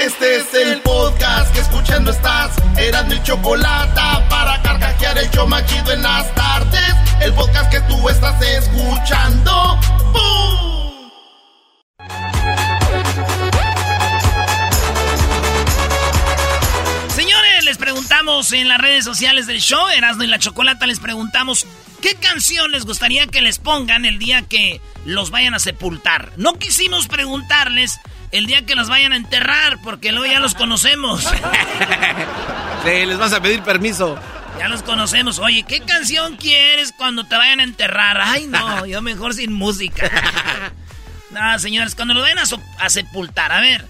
Este es el podcast que escuchando estás. Eran mi chocolate para carcajear el yo machido en las tardes. El podcast que tú estás escuchando. ¡Bum! Señores, les preguntamos en las redes sociales del show, Erasmo y la Chocolata, les preguntamos qué canción les gustaría que les pongan el día que los vayan a sepultar. No quisimos preguntarles el día que los vayan a enterrar, porque luego ya los conocemos. Sí, les vas a pedir permiso. Ya los conocemos. Oye, ¿qué canción quieres cuando te vayan a enterrar? Ay, no, yo mejor sin música. no, señores, cuando lo vayan a, so- a sepultar, a ver,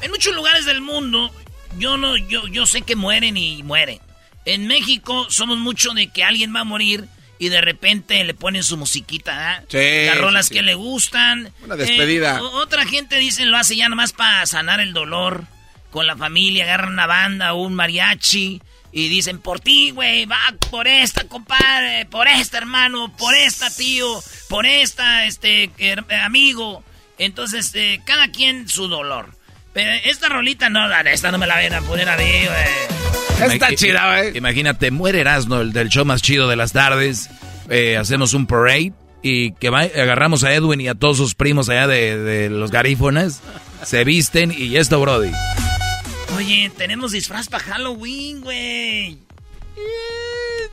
en muchos lugares del mundo, yo no, yo, yo sé que mueren y mueren. En México somos mucho de que alguien va a morir y de repente le ponen su musiquita, ¿ah? Sí, Las rolas sí, sí. que le gustan. Una despedida. Eh, otra gente dice lo hace ya nomás para sanar el dolor con la familia, agarran una banda o un mariachi y dicen por ti, güey, va por esta, compadre, por esta, hermano, por esta, tío, por esta, este, amigo. Entonces, eh, cada quien su dolor. Pero esta rolita no, la- esta no me la vayan a poner a mí, güey. Está chida, ¿eh? Imagínate, muere Erasmo, el del show más chido de las tardes. eh, hacemos un parade y que va- agarramos a Edwin y a todos sus primos allá de, de los garífonas. Se visten y ya está, Brody. Oye, tenemos disfraz para Halloween, güey.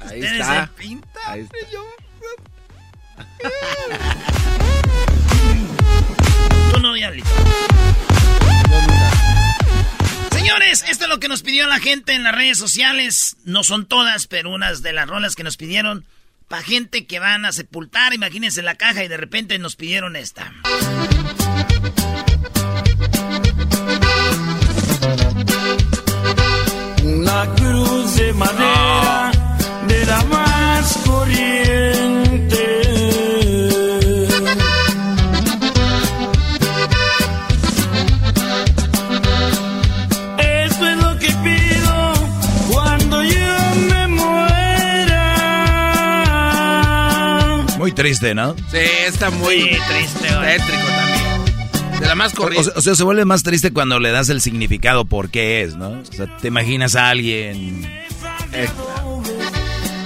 Ahí está. se pintan. Ahí está. Tú no, diablito. Señores, esto es lo que nos pidió la gente en las redes sociales. No son todas, pero unas de las rolas que nos pidieron. Para gente que van a sepultar, imagínense la caja y de repente nos pidieron esta. Triste, ¿no? Sí, está muy Sí, triste, tétrico también. De la más O, corriente. o sea, se vuelve más triste cuando le das el significado por qué es, ¿no? O sea, te imaginas a alguien...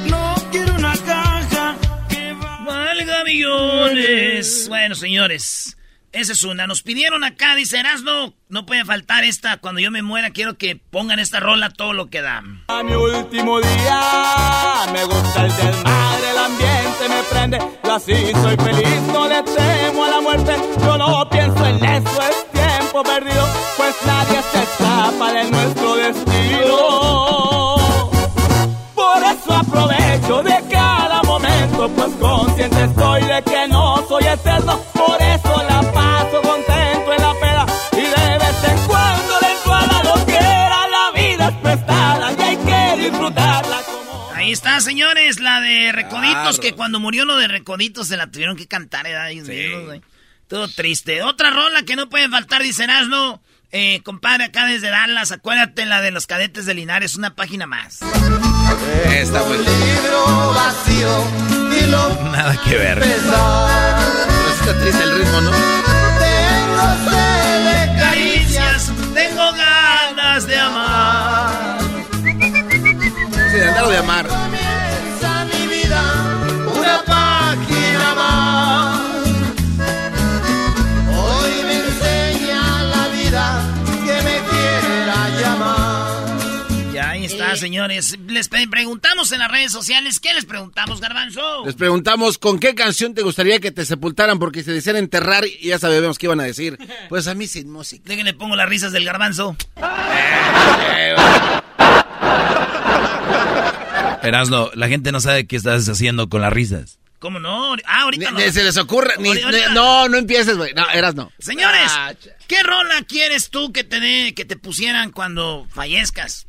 No quiero una caja que va. Valga millones. Bueno, señores, esa es una. Nos pidieron acá, dice Erasno, no puede faltar esta. Cuando yo me muera, quiero que pongan esta rola todo lo que da. A mi último día me gusta el desmadre, el ambiente me prende. Yo así soy feliz, no le temo a la muerte. Yo no pienso en eso, es tiempo perdido, pues nadie se escapa de nuestro destino. Por eso aprovecho de cada momento, pues consciente estoy de Ahí está, señores, la de Recoditos, Claro. que cuando murió lo de Recoditos se la tuvieron que cantar, ¿eh? Todo triste. Otra rola que no puede faltar, dice Erasno. Eh, compadre, acá desde Dallas, acuérdate la de los cadetes de Linares, una página más. Está muy Libro vacío y lo Nada que ver. Pero sí está triste el ritmo, ¿no? Tengo sed de Caricias, tengo ganas de amar. De andarlo de amar. Comienza mi vida, una página más. Hoy me enseña la vida que me quiera llamar. está, señores. Les preguntamos en las redes sociales. ¿Qué les preguntamos, Garbanzo? Les preguntamos con qué canción te gustaría que te sepultaran porque se decían enterrar y ya sabemos qué iban a decir. Pues a mí sin música. Déjenle pongo las risas del Garbanzo. Erasno, la gente no sabe qué estás haciendo con las risas. ¿Cómo no? Ah, ahorita no. se les ocurre. no, no empieces, güey. No, eras no. Señores, ah, ¿qué rola quieres tú que te, que te pusieran cuando fallezcas?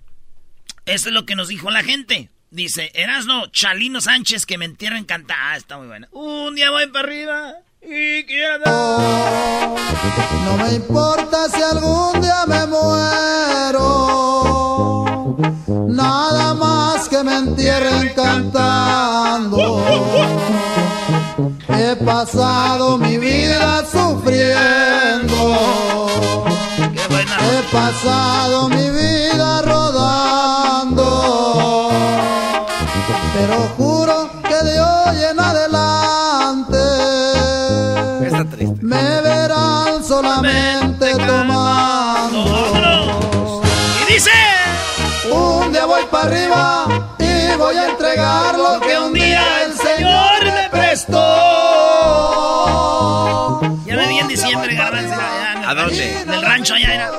Eso es lo que nos dijo la gente. Dice, Erasno, Chalino Sánchez, que me entierren cantar. Ah, está muy buena. Un día voy para arriba y quiero... no me importa si algún día me muero. Nada más que me entierren cantando. He pasado mi vida sufriendo. He pasado mi vida para arriba y voy a entregar lo que un día el Señor me prestó. Ya me vi en diciembre, garbanzo. ¿A dónde? En el rancho allá era.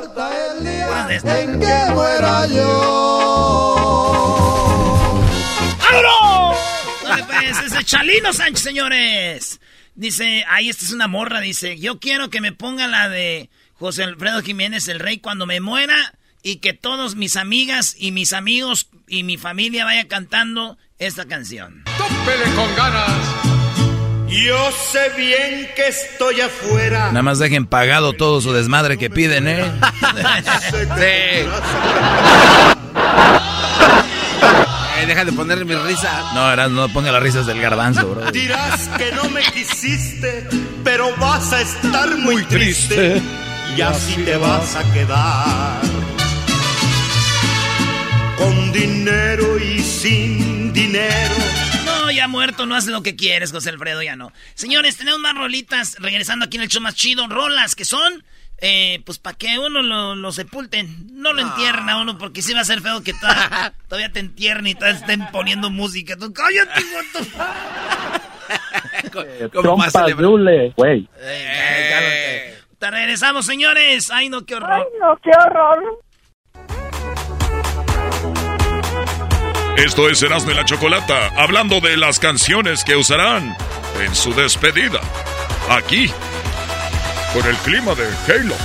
En que muera yo. ¡Vámonos! pues, ese Chalino Sánchez, señores. Dice, ahí esta es una morra, dice, yo quiero que me ponga la de José Alfredo Jiménez, el rey, cuando me muera y que todos mis amigas y mis amigos y mi familia vayan cantando esta canción. ¡Tópele con ganas! Yo sé bien que estoy afuera. Nada más dejen pagado todo su desmadre que piden, ¿eh? sí. Eh, deja de ponerle mi risa. No, no ponga las risas del garbanzo, bro. Dirás que no me quisiste, pero vas a estar muy triste. Y así te vas a quedar. Con dinero y sin dinero ya muerto, no hace lo que quieres, José Alfredo, ya no. Señores, tenemos más rolitas regresando aquí en el show más chido. Rolas que son, eh, pues para que uno lo, sepulten. No lo entierren a uno porque sí va a ser feo que todavía te entierren y todavía estén poniendo música. Tú, cállate, ¿Cómo güey. Te regresamos, señores. Ay, no, qué horror. Ay, no, qué horror. Esto es Erasmo y la Chocolata, hablando de las canciones que usarán en su despedida. Aquí, con el clima de Halo.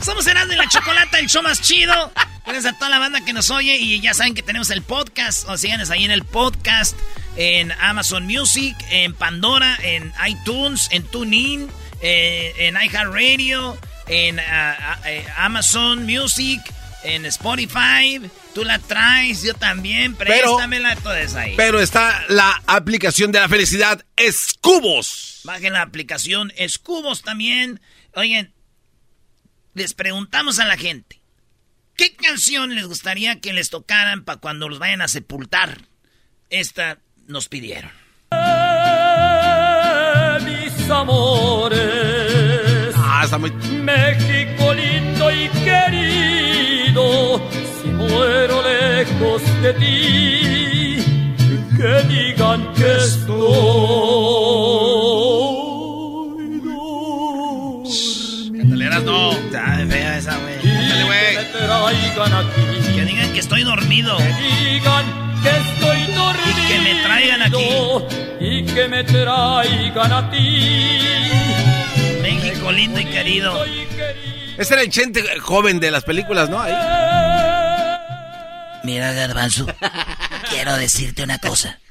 Somos Erasmo y la Chocolata, el show más chido. Gracias a toda la banda que nos oye y ya saben que tenemos el podcast. O síganos ahí en el podcast, en Amazon Music, en Pandora, en iTunes, en TuneIn, eh, en iHeartRadio, en ah, ah, eh, Amazon Music en Spotify. Tú la traes, yo también. Préstamela, todo eso ahí. Pero está la aplicación de la felicidad, Escubos. Bajen la aplicación Escubos también. Oigan, les preguntamos a la gente. ¿Qué canción les gustaría que les tocaran para cuando los vayan a sepultar? Esta nos pidieron. mis amores. Ah, está muy... México lindo y querido si muero lejos de ti, que digan que estoy no. Está fea esa, güey. Que digan que estoy dormido. Que digan que estoy dormido. Y que me traigan aquí. Y que me traigan a ti. México lindo y querido. Ese era el chente joven de las películas, ¿no? Ahí. Mira, Garbanzo, quiero decirte una cosa.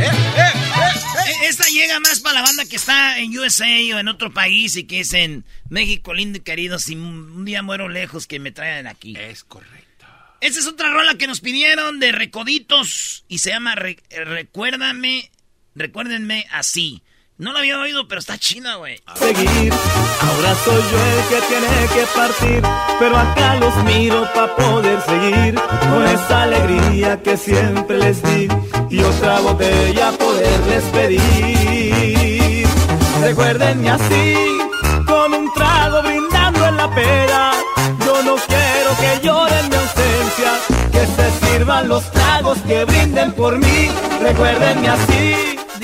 Eh, eh, eh, Esta llega más para la banda que está en USA o en otro país y que es en México lindo y querido. Si un día muero lejos, que me traigan aquí. Es correcto. Esta es otra rola que nos pidieron de Recoditos y se llama Recuérdame, Recuérdenme así. No la había oído, pero está china, güey. Seguir, ahora soy yo el que tiene que partir, pero acá los miro para poder seguir con esa alegría que siempre les di y otra botella poderles pedir. Recuérdenme así, con un trago brindando en la pera. Yo no quiero que lloren mi ausencia, que se sirvan los tragos que brinden por mí. Recuérdenme así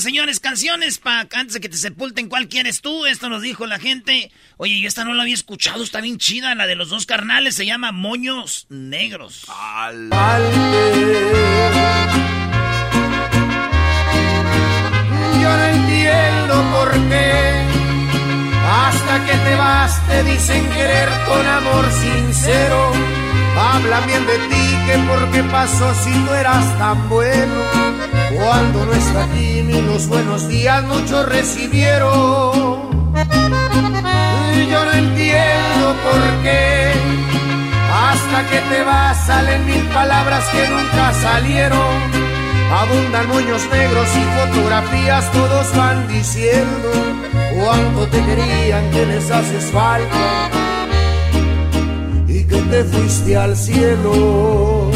señores, canciones para antes de que te sepulten. ¿Cuál quieres tú? Esto nos dijo la gente. Oye, yo esta no la había escuchado, está bien chida. La de los dos carnales se llama Moños Negros. Yo no entiendo por qué. Hasta que te vas te dicen querer con amor sincero. Hablan bien de ti, que por qué pasó si no eras tan bueno cuando no está aquí ni los buenos días muchos recibieron. Yo no entiendo por qué. Hasta que te vas salen mil palabras que nunca salieron. Abundan moños negros y fotografías, todos van diciendo cuánto te querían, que les haces falta que te fuiste al cielo.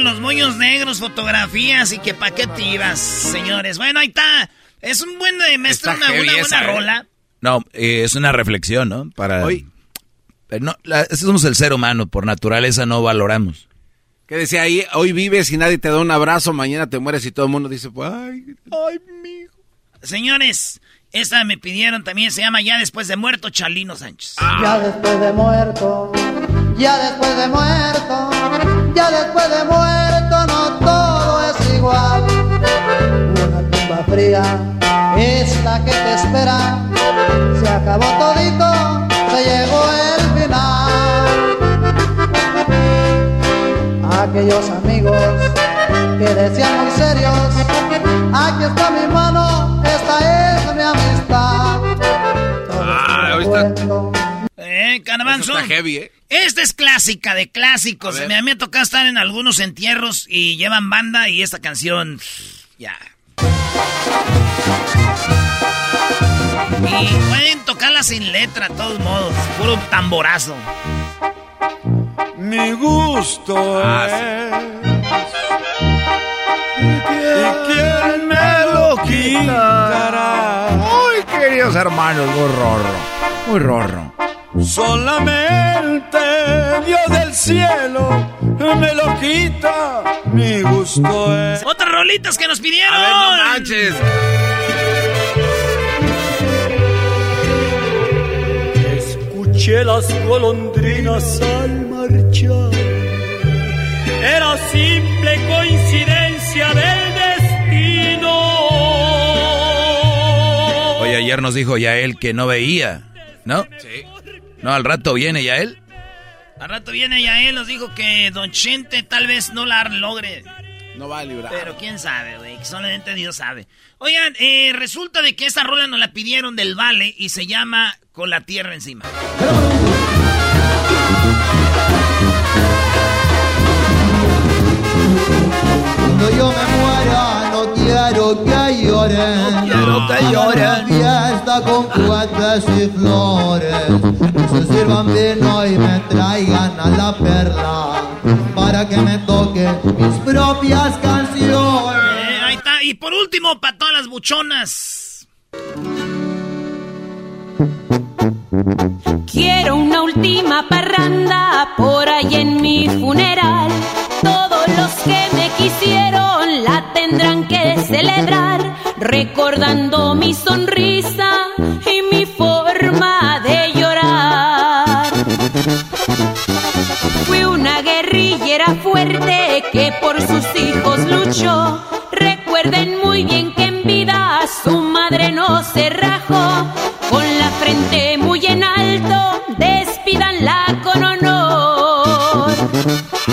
los moños negros, fotografías y que pa' qué te ibas, señores. Bueno, ahí está. Es un buen de una, buena ¿eh? rola. No, eh, es una reflexión, ¿no? Para. Hoy. Eh, no, somos el ser humano, por naturaleza no valoramos. ¿Qué decía ahí? Hoy vives y nadie te da un abrazo, mañana te mueres y todo el mundo dice, ay, ay, mijo. Señores, esta me pidieron también, se llama Ya después de muerto, Chalino Sánchez. Ya después de muerto, ya después de muerto, ya después de muerto, no todo es igual. Una tumba fría es la que te espera, se acabó todito, se llegó el final. Aquellos amigos que decían muy serios, aquí está mi mano, Ah, Eh, Está heavy, ¿eh? Esta es clásica de clásicos. Me, me ha tocado estar en algunos entierros y llevan banda y esta canción. Ya. Y pueden tocarla sin letra, de todos modos. Puro tamborazo. Mi gusto ah, ¿Y quién me lo quitará? Muy queridos hermanos, muy rorro. Muy rorro. Solamente Dios del cielo me lo quita. Mi gusto es. Otras rolitas que nos pidieron. A ver, no manches. Escuché las golondrinas al marchar era simple coincidencia del destino. Oye, ayer nos dijo Yael que no veía, ¿no? Sí. No, al rato viene Yael. Al rato viene Yael, nos dijo que Don Chente tal vez no la logre. No va a librar. Pero quién sabe, güey. Solamente Dios sabe. Oigan, eh, resulta de que esta rola nos la pidieron del Vale y se llama Con la Tierra Encima. Cuando yo me muera no quiero que lloren No quiero que lloren Con cohetes y flores. Que se sirvan vino y me traigan a la perla Para que me toquen mis propias canciones. Eh, Ahí está, y por último, para todas las buchonas. Quiero una última parranda por ahí en mi funeral. Todos los que me quisieron la tendrán que celebrar, recordando mi sonrisa Fui una guerrillera fuerte que por sus hijos luchó. Recuerden muy bien que en vida su madre no se rajó, con la frente muy en alto, despídanla con honor.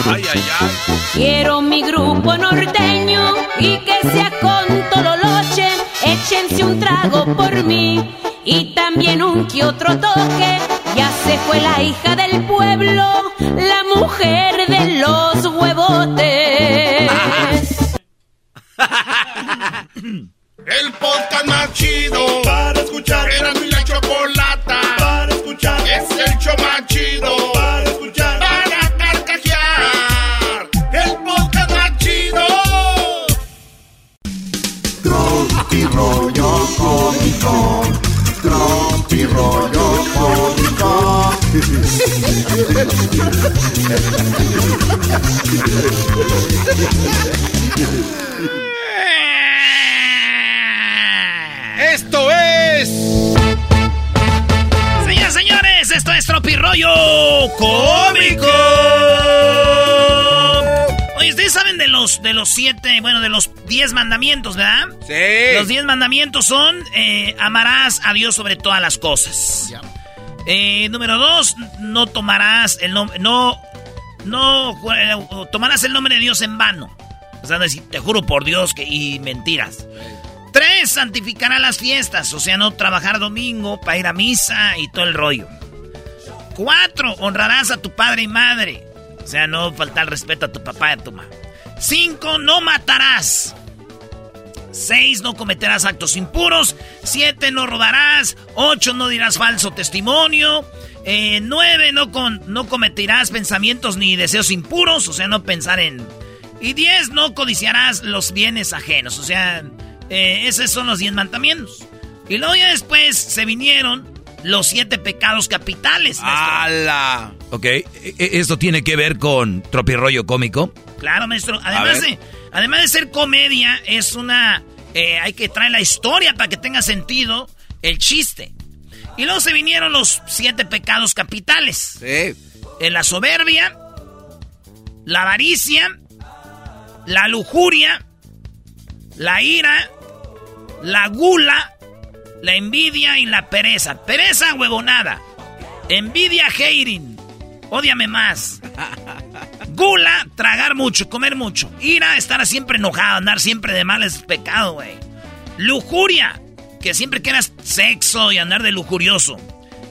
Ay, ay, ay. Quiero mi grupo norteño y que sea con tololoche. Échense un trago por mí y también un que otro toque. Ya se fue la hija del diez mandamientos son eh, amarás a Dios sobre todas las cosas. Eh, número dos, no tomarás el nombre, no, no tomarás el nombre de Dios en vano. O sea, decir, te juro por Dios que y mentiras. Tres, santificará las fiestas, o sea, no trabajar domingo para ir a misa y todo el rollo. Cuatro, honrarás a tu padre y madre, o sea, no faltar respeto a tu papá y a tu mamá. Cinco, no matarás. Seis, no cometerás actos impuros. Siete, no robarás. Ocho, no dirás falso testimonio. Eh, nueve, no, con, no cometerás pensamientos ni deseos impuros, o sea, no pensar en... Y diez, no codiciarás los bienes ajenos, o sea, eh, esos son los diez mandamientos. Y luego ya después se vinieron los siete pecados capitales. ¡Hala! Ok, e- e- ¿esto tiene que ver con tropirollo cómico? Claro, maestro. Además de, además de ser comedia, es una... eh, hay que traer la historia para que tenga sentido el chiste. Y luego se vinieron los siete pecados capitales. Sí. En la soberbia, la avaricia, la lujuria, la ira, la gula, la envidia y la pereza. Pereza, huevonada. Envidia, hating. Ódiame más. Gula, tragar mucho, comer mucho. Ira, estar siempre enojado, andar siempre de mal es pecado, güey. Lujuria, que siempre quieras sexo y andar de lujurioso.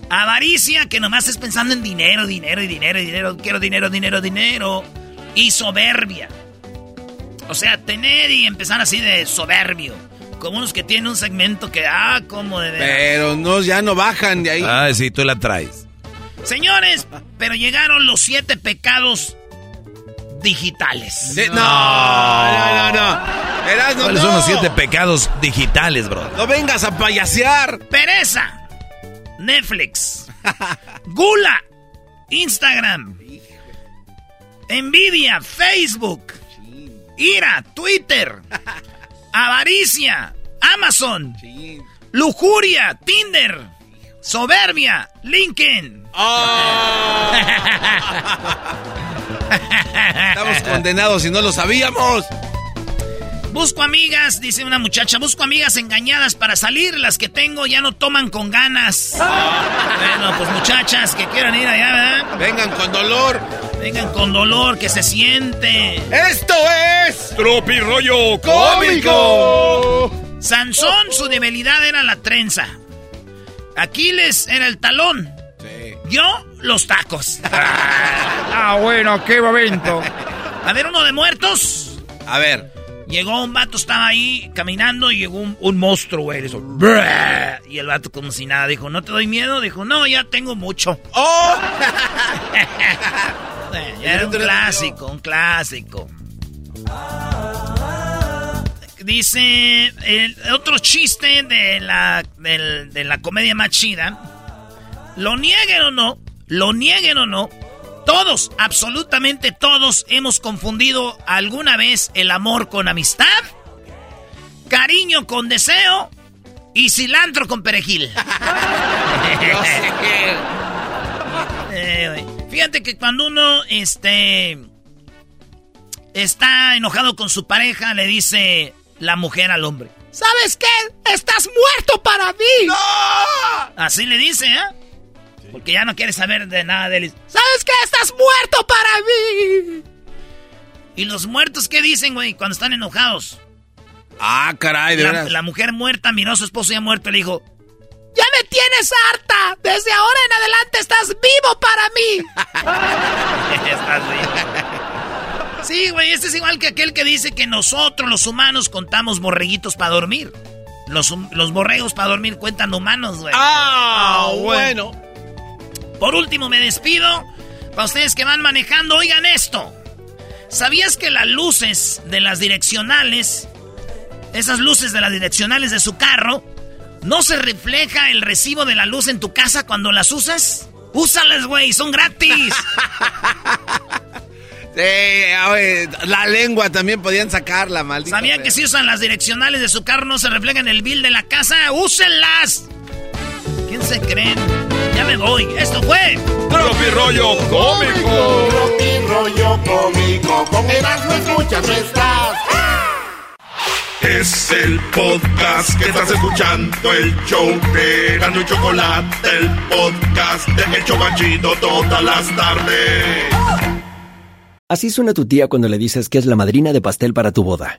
Avaricia, que nomás estés pensando en dinero, dinero y dinero y dinero. Quiero dinero, dinero, dinero. Y soberbia. O sea, tener y empezar así de soberbio. Como unos que tienen un segmento que, ah, como de veras. Pero no, ya no bajan de ahí. Ah, sí, tú la traes. Señores, pero llegaron los siete pecados digitales. De- no, no, no, ¿Cuáles no. son los siete pecados digitales, bro? No vengas a payasear. Pereza. Netflix. Gula. Instagram. Envidia. Facebook. Ira. Twitter. Avaricia. Amazon. Lujuria. Tinder. Soberbia. LinkedIn. Estamos condenados y no lo sabíamos. Busco amigas, dice una muchacha, busco amigas engañadas para salir, las que tengo ya no toman con ganas. bueno, pues muchachas que quieran ir allá, ¿verdad? Vengan con dolor. Vengan con dolor, que se siente. Esto es Tropirollo cómico. Sansón, su debilidad era la trenza. Aquiles era el talón. Yo, los tacos. Ah, bueno, qué momento. A ver, uno de muertos. A ver. Llegó un vato, estaba ahí caminando y llegó un, un monstruo, güey. Y el vato como si nada dijo, ¿no te doy miedo? Dijo, no, ya tengo mucho. ¡Oh! Ya era un clásico, un clásico. Dice el otro chiste de la, del- de la comedia más chida. Lo nieguen o no, lo nieguen o no, todos, absolutamente todos, hemos confundido alguna vez el amor con amistad, cariño con deseo y cilantro con perejil. Eh. Fíjate que cuando uno este está enojado con su pareja, le dice la mujer al hombre. ¿Sabes qué? Estás muerto para mí. Así le dice, ¿eh? Porque ya no quiere saber de nada de él. ¿Sabes qué? Estás muerto para mí. ¿Y los muertos qué dicen, güey, cuando están enojados? Ah, caray, de La, la mujer muerta miró a su esposo ya muerto y le dijo, Ya me tienes harta. Desde ahora en adelante estás vivo para mí. estás vivo. Sí, güey, este es igual que aquel que dice que nosotros los humanos contamos borreguitos para dormir. Los, los borregos para dormir cuentan humanos, güey. Ah, bueno. Por último, me despido. Para ustedes que van manejando, oigan esto. ¿Sabías que las luces de las direccionales, esas luces de las direccionales de su carro, no se refleja el recibo de la luz en tu casa cuando las usas? Úsalas, güey, son gratis. la lengua también podían sacarla, maldita. ¿Sabían que si usan las direccionales de su carro no se refleja en el bill de la casa? ¡Úsenlas! ¿Quién se creen? Ya me voy. Esto fue. Tropi Rollo Cómico. Tropi Rollo Cómico. Con Erasmo escuchas, no estás. Es el podcast que estás escuchando, el show de Erasmo y Chocolate, el podcast de El Chobachito todas las tardes. Así suena tu tía cuando le dices que es la madrina de pastel para tu boda.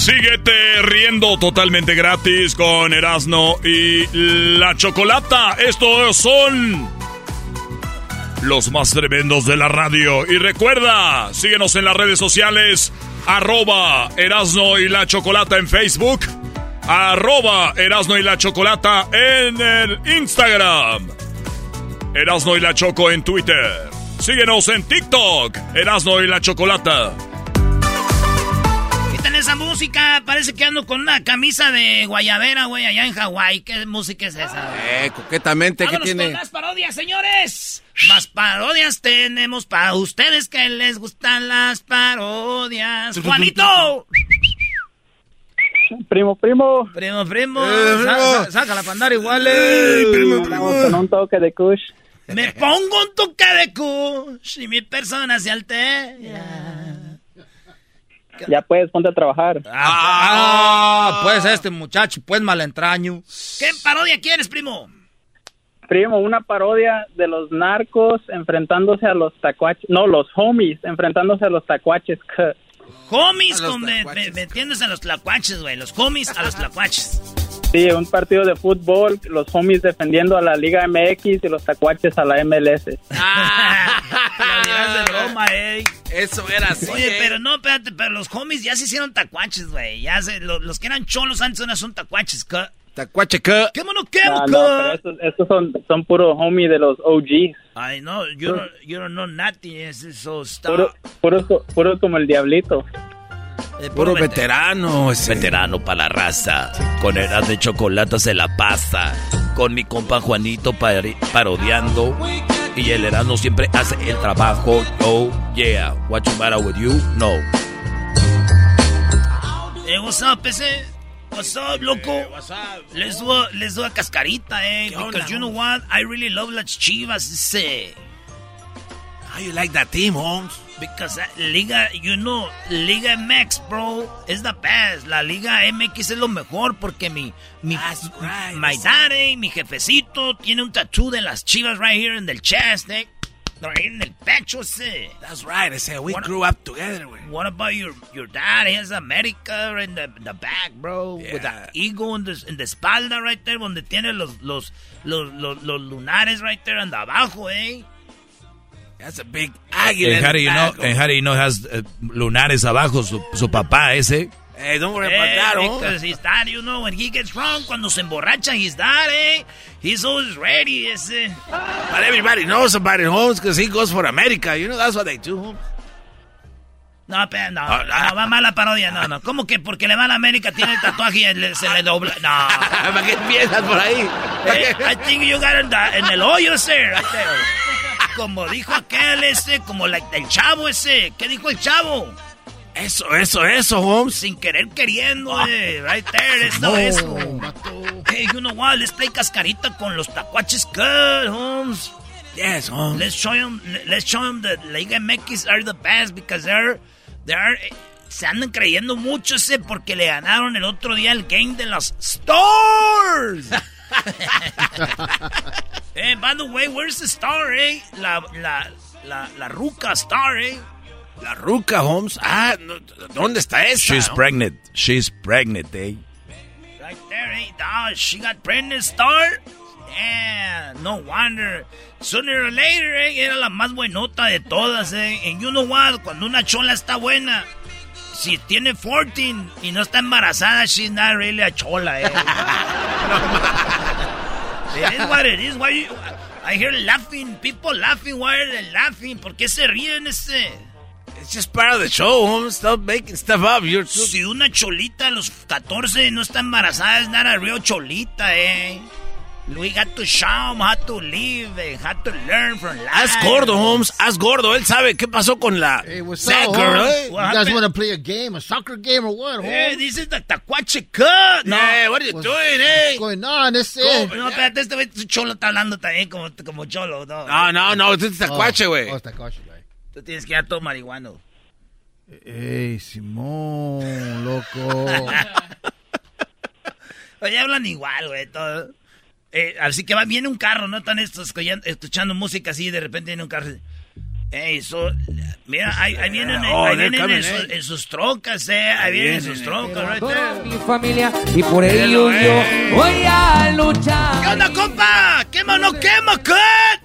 Síguete riendo totalmente gratis con Erasno y la Chocolata. Estos son los más tremendos de la radio. Y recuerda, síguenos en las redes sociales, arroba Erasno y la Chocolata en Facebook, arroba Erasno y la Chocolata en el Instagram, Erasno y la Choco en Twitter. Síguenos en TikTok, Erasno y la Chocolata esa música? Parece que ando con una camisa de guayabera, güey, allá en Hawái. ¿Qué música es esa? Eh, coquetamente, ¿qué tiene? con más parodias, señores. Más parodias tenemos para ustedes que les gustan las parodias. ¡Juanito! Primo, primo. Primo, primo. Eh, saca, la pandara igual. Eh. primo, primo. con un toque de kush. Me pongo un toque de kush y mi persona se altera. Ya puedes, ponte a trabajar. Ah, pues este muchacho, pues malentraño. ¿Qué parodia quieres, primo? Primo, una parodia de los narcos enfrentándose a los tacuaches. No, los homies enfrentándose a los tacuaches. Homies, con metiéndose a los tlacuaches, güey. Los homies a los tlacuaches. Sí, un partido de fútbol, los homies defendiendo a la Liga MX y los tacuaches a la MLS. Ah, de broma, eh. Eso era así. Oye, pero no, espérate, pero los homies ya se hicieron tacuaches, güey. Ya se, los, que eran cholos antes no son tacuaches, ¿qué? Tacuache, ¿qué? ¿Qué mono qué, no, estos, estos son, son puro homie de los OGs. Ay, no, yo no, yo no know nothing, eso está... Puro, puro, puro como el diablito. Puro veterano. Ese. Veterano para la raza. Con edad de chocolate se la pasa. Con mi compa Juanito parodiando. Y el herano siempre hace el trabajo. Oh, yeah. What you matter with you? No. Hey, what's up, ese? What's up, loco? Hey, what's up? Les doy, les doy a cascarita, eh. Because you know what? I really love las chivas, ese. How you like that team, Holmes? Because uh, Liga, you know, Liga MX, bro, is the best. La Liga MX es lo mejor porque mi, mi, right, my daddy, mi jefecito, tiene un tattoo de las chivas right here in the chest, eh? Right in el pecho, sí. That's right, I said we what, grew up together. What about your your dad? He has America in the, the back, bro. Yeah. With the eagle in the, in the espalda right there, donde tiene los, los, los, los, los lunares right there and abajo, eh? That's a big águila. And how do you know, and how do you know has uh, lunares abajo su, su papá ese? Hey, don't worry about Eh, that, Holmes. because his dad, you know, when he gets drunk, cuando se emborracha, his dad, eh, he's always ready, ese. But everybody knows about it, Holmes, because he goes for America. You know, that's what they do, Holmes. No, pero no, Ah, no, va mal la parodia, no, no. ¿Cómo que porque le va a la América tiene el tatuaje y le- se le dobla? No. ¿Para qué empiezas por ahí? Eh, I think you got it en el hoyo ese, right there. Como dijo aquel ese, como la- el chavo ese. ¿Qué dijo el chavo? Eso, eso, eso, Holmes. Sin querer queriendo, eh, right there, eso, No, eso. Hey, you know what? Let's play cascarita con los tacuaches good, Holmes. Yes, Holmes. Let's show them, let's show them that Liga MX are the best because they're, they're, se andan creyendo mucho ese porque le ganaron el otro día el game de los stores. eh, by the way, where's the star, eh? La, la, la, la ruca star, eh? La ruca, Holmes. Ah, no, ¿dónde está esa? She's pregnant. She's pregnant, eh? Right there, eh? Oh, she got pregnant star. Yeah, no wonder. Sooner or later, eh, era la más buenota de todas, eh. And you know what? Cuando una chola está buena, si tiene 14 y no está embarazada, she's not really a chola, eh. it is what it is. Why you, I hear laughing, people laughing. Why are they laughing? ¿Por qué se ríen ese? It's just part of the show, Holmes. Stop making stuff up. You're too... Si una cholita a los 14 no está embarazada, es not a real cholita, eh. We got to show them how to live, how to learn from life. Haz gordo, Holmes. Haz gordo. Él sabe qué pasó con la Hey, what's that up, girl, Holmes? eh? You guys want to play a game, a soccer game or what, Eh, Holmes? this is the tacuache cut. No. Hey, what are you What's- doing, eh? What's going on? This is... No, espérate, este güey, cholo está hablando también como, como cholo, ¿no? No, no, no. Este es tacuache, Oh, güey. oh, coche, güey. Tú tienes que ir a todo marihuano. Ey, Simón, loco. Oye, hablan igual, güey, todo. Eh, así que va, viene un carro, ¿no? Están estos escuchando, escuchando música así y de repente viene un carro. Ey, so, mira, ahí, ahí vienen, eh, Oh, ahí vienen en, coming, su- eh. en sus trocas, eh. Ahí vienen en vienen, sus eh. trocas, right there. mi familia y por ello yo voy a luchar. ¿Qué onda, compa? ¿Quema o no quema, cut?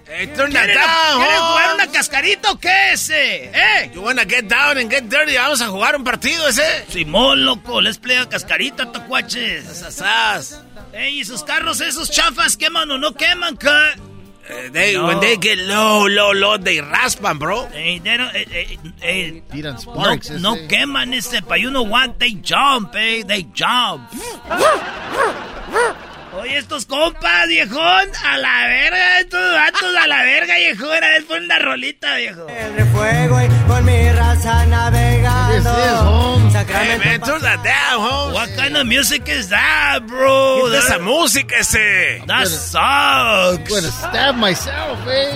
Hey, turn that ¿Quieren, down, ¿quieren jugar una cascarita o qué ese? ¿Eh? You wanna get down and get dirty. Vamos a jugar un partido ese. Simón, loco, les play a cascarita, tacuaches. Sasas. Ey, ¿y sus carros esos chafas queman o no queman, cut? Eh, they, No. When they get low, low, low, they raspan, bro. Ey, they don't- eh, eh, eh, Tiran no, sparks. ese. no queman ese, but you know what? They jump, eh, they jump. Oye, estos compas, viejón, a la verga, estos vatos a la verga, viejón, a ver, pon una rolita, viejo. El fuego y con mi raza navegando. This is home. Hey, man, turn that down, Holmes. What kind of music is that, bro? ¿Qué es esa música ese? that I'm gonna sucks. stab myself, eh?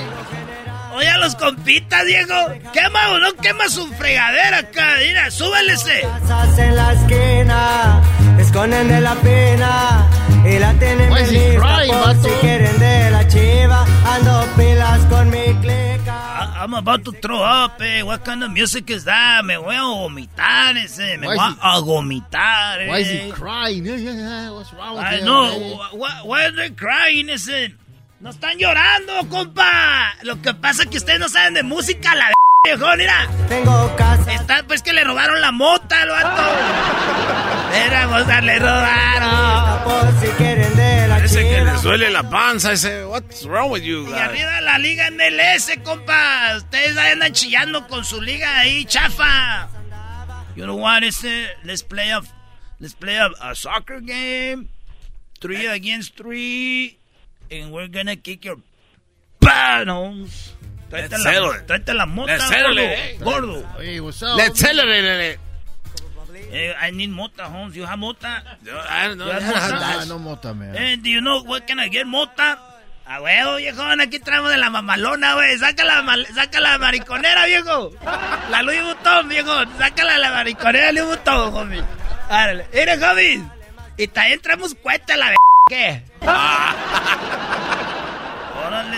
Oye, a los compitas, viejo, quema o no quema su fregadera acá, mira, súbele ese. Casas en la esquina, esconden de la pena y la is he lista crying, por si quieren de la chiva. Ando pilas con mi clica. I- I'm about to throw up, eh. What kind of music is that? Me voy a vomitar ese. Me Why voy is he- a vomitar, eh. Why is he crying? Yeah, yeah, yeah. What's wrong with I him? know. eh? Why, why are they crying ese? No están llorando, compa. Lo que pasa es que ustedes no saben de música, la viejo, mira. Tengo casa. Está, pues que le robaron la mota al vato. Era mota, le robaron. Por si quieren de la Parece que les duele la panza ese. What's wrong with you Y guys? arriba la liga MLS, compa. Ustedes ahí andan chillando con su liga ahí, chafa. You know what, ese? Let's play a, let's play a, a soccer game. Three against three. And we're gonna kick your panos. Tráete Let's la, tráete la mota, Let's gordo. it, eh. Gordo. Hey, what's up? Let's celebrate it. Eh, I need mota, Holmes. You have mota? I don't know. You have Nah, mota? no mota, man. Eh, do you know what can I get, mota? A huevo, viejón, aquí traemos de la mamalona, güey. Saca la, saca la mariconera, viejo. La Louis Vuitton, viejo. Sácala la mariconera Louis Vuitton, homie. Árale. Mire, homie. Y también traemos cuenta la ¿Qué?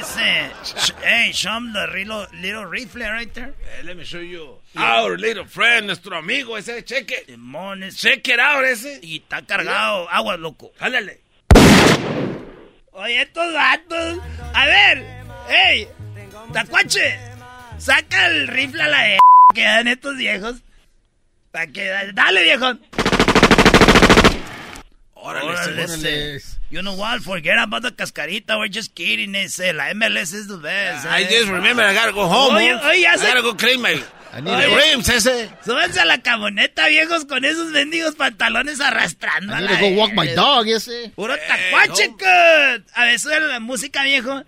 Órale, se. Sh- Hey, show him the little, little rifle right there. Eh, let me show you. Our little friend, nuestro amigo ese. It. Simón, ese. Check it out ese. Y está cargado. Agua, loco. Jálale. Oye, estos vatos. A ver, hey, Tacuache, saca el rifle a la de que dan estos viejos. Pa' que, dale, viejo. Órale, ese. You know what? Forget about the cascarita. We're just kidding. Ese. La MLS is the best. I eh. just remember I gotta go home. Oye, oye, I se- gotta go clean my... I need my a- rims, ese. Súbanse a la camioneta, viejos, con esos mendigos pantalones arrastrando. I need la to go walk my dog, ese. Puro tacuache, cut. A ver, sube la música, viejo.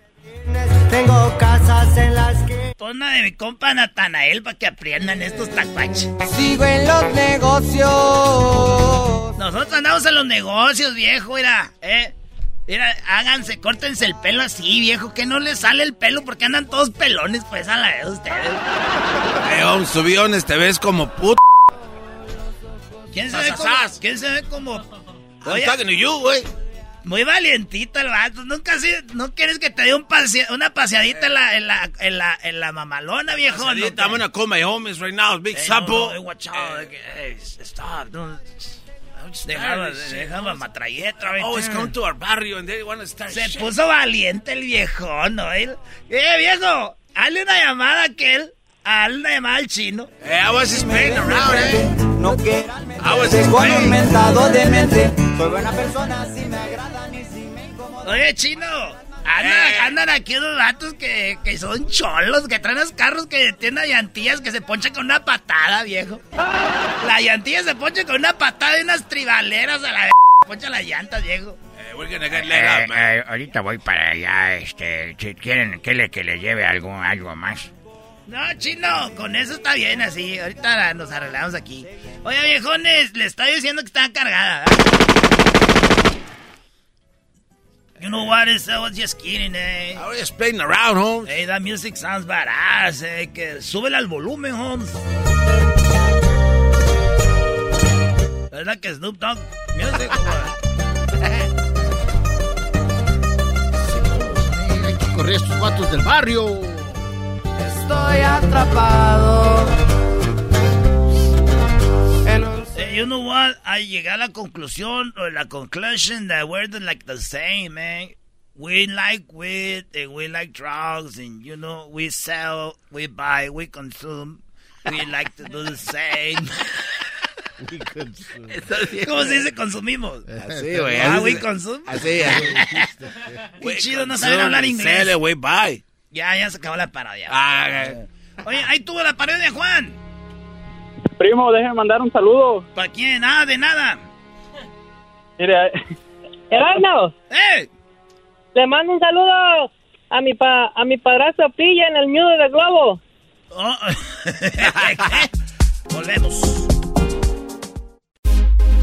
Tengo casas en las una de mi compa Natanael para que aprendan estos tacuaches. sigo en los negocios. Nosotros andamos en los negocios, viejo, mira, eh. Mira, háganse, córtense el pelo así, viejo, que no les sale el pelo porque andan todos pelones, pues, a la vez ustedes. To be honest, te ves como puto. ¿Quién se ve como? ¿Quién se ve como? I'm Oye, talking to you, güey. Muy valientito el vato. Nunca así, no quieres que te dé un pasea- una paseadita en la, en la, en la, en la mamalona, viejo. ¿no? I'm gonna call my homies right now, Big Hey, no, Sapo. no, watch out. Hey, stop. Don't. Dejaba, dejaba matralleta. Always there. come to our barrio and they wanna start Se shit. puso valiente el viejo, ¿no? Eh, viejo, hazle una llamada a aquel. Hazle una llamada al chino. Hey, I was just playing around, eh. No quieran I was just playing. mentado de mente. Soy buena persona, si me agradan y si me incomodan. Oye, chino. Andan, Eh. andan aquí unos vatos que, que son cholos, que traen los carros que tienen llantillas que se ponchan con una patada, viejo. La llantilla se poncha con una patada y unas tribaleras a la Poncha las llantas, viejo. Up, man. Eh, ahorita voy para allá, este, si quieren que le, que le lleve algo, algo más. No, chino, con eso está bien así. Ahorita nos arreglamos aquí. Oye, viejones, le estoy diciendo que está cargada. ¿verdad? You know what? Is, I was just kidding, eh. I was just playing around, Holmes. Hey, that music sounds badass, eh. Que súbele al volumen, Holmes. ¿Verdad que Snoop Dogg music? Hay que correr estos vatos del barrio. Estoy atrapado. Eh, you know what? I llegué a la conclusión, o la conclusion that we're like the same, man. We like weed and we like drugs and you know we sell, we buy, we consume. We like to do the same. ¿Cómo se dice consumimos? Así, güey. Ah, así we consume. Así, así. Qué chido no saben hablar inglés. Sale, güey, bye. Ya, ya se acabó la parodia. Ah, Oye, ahí tuvo la parodia, Juan. Primo, déjeme mandar un saludo. ¿Para quién? Nada de nada. Mire, Erasmo, ¡Eh! le mando un saludo a mi pa, a mi padrastro Pilla en el nudo del globo. Oh. Volvemos.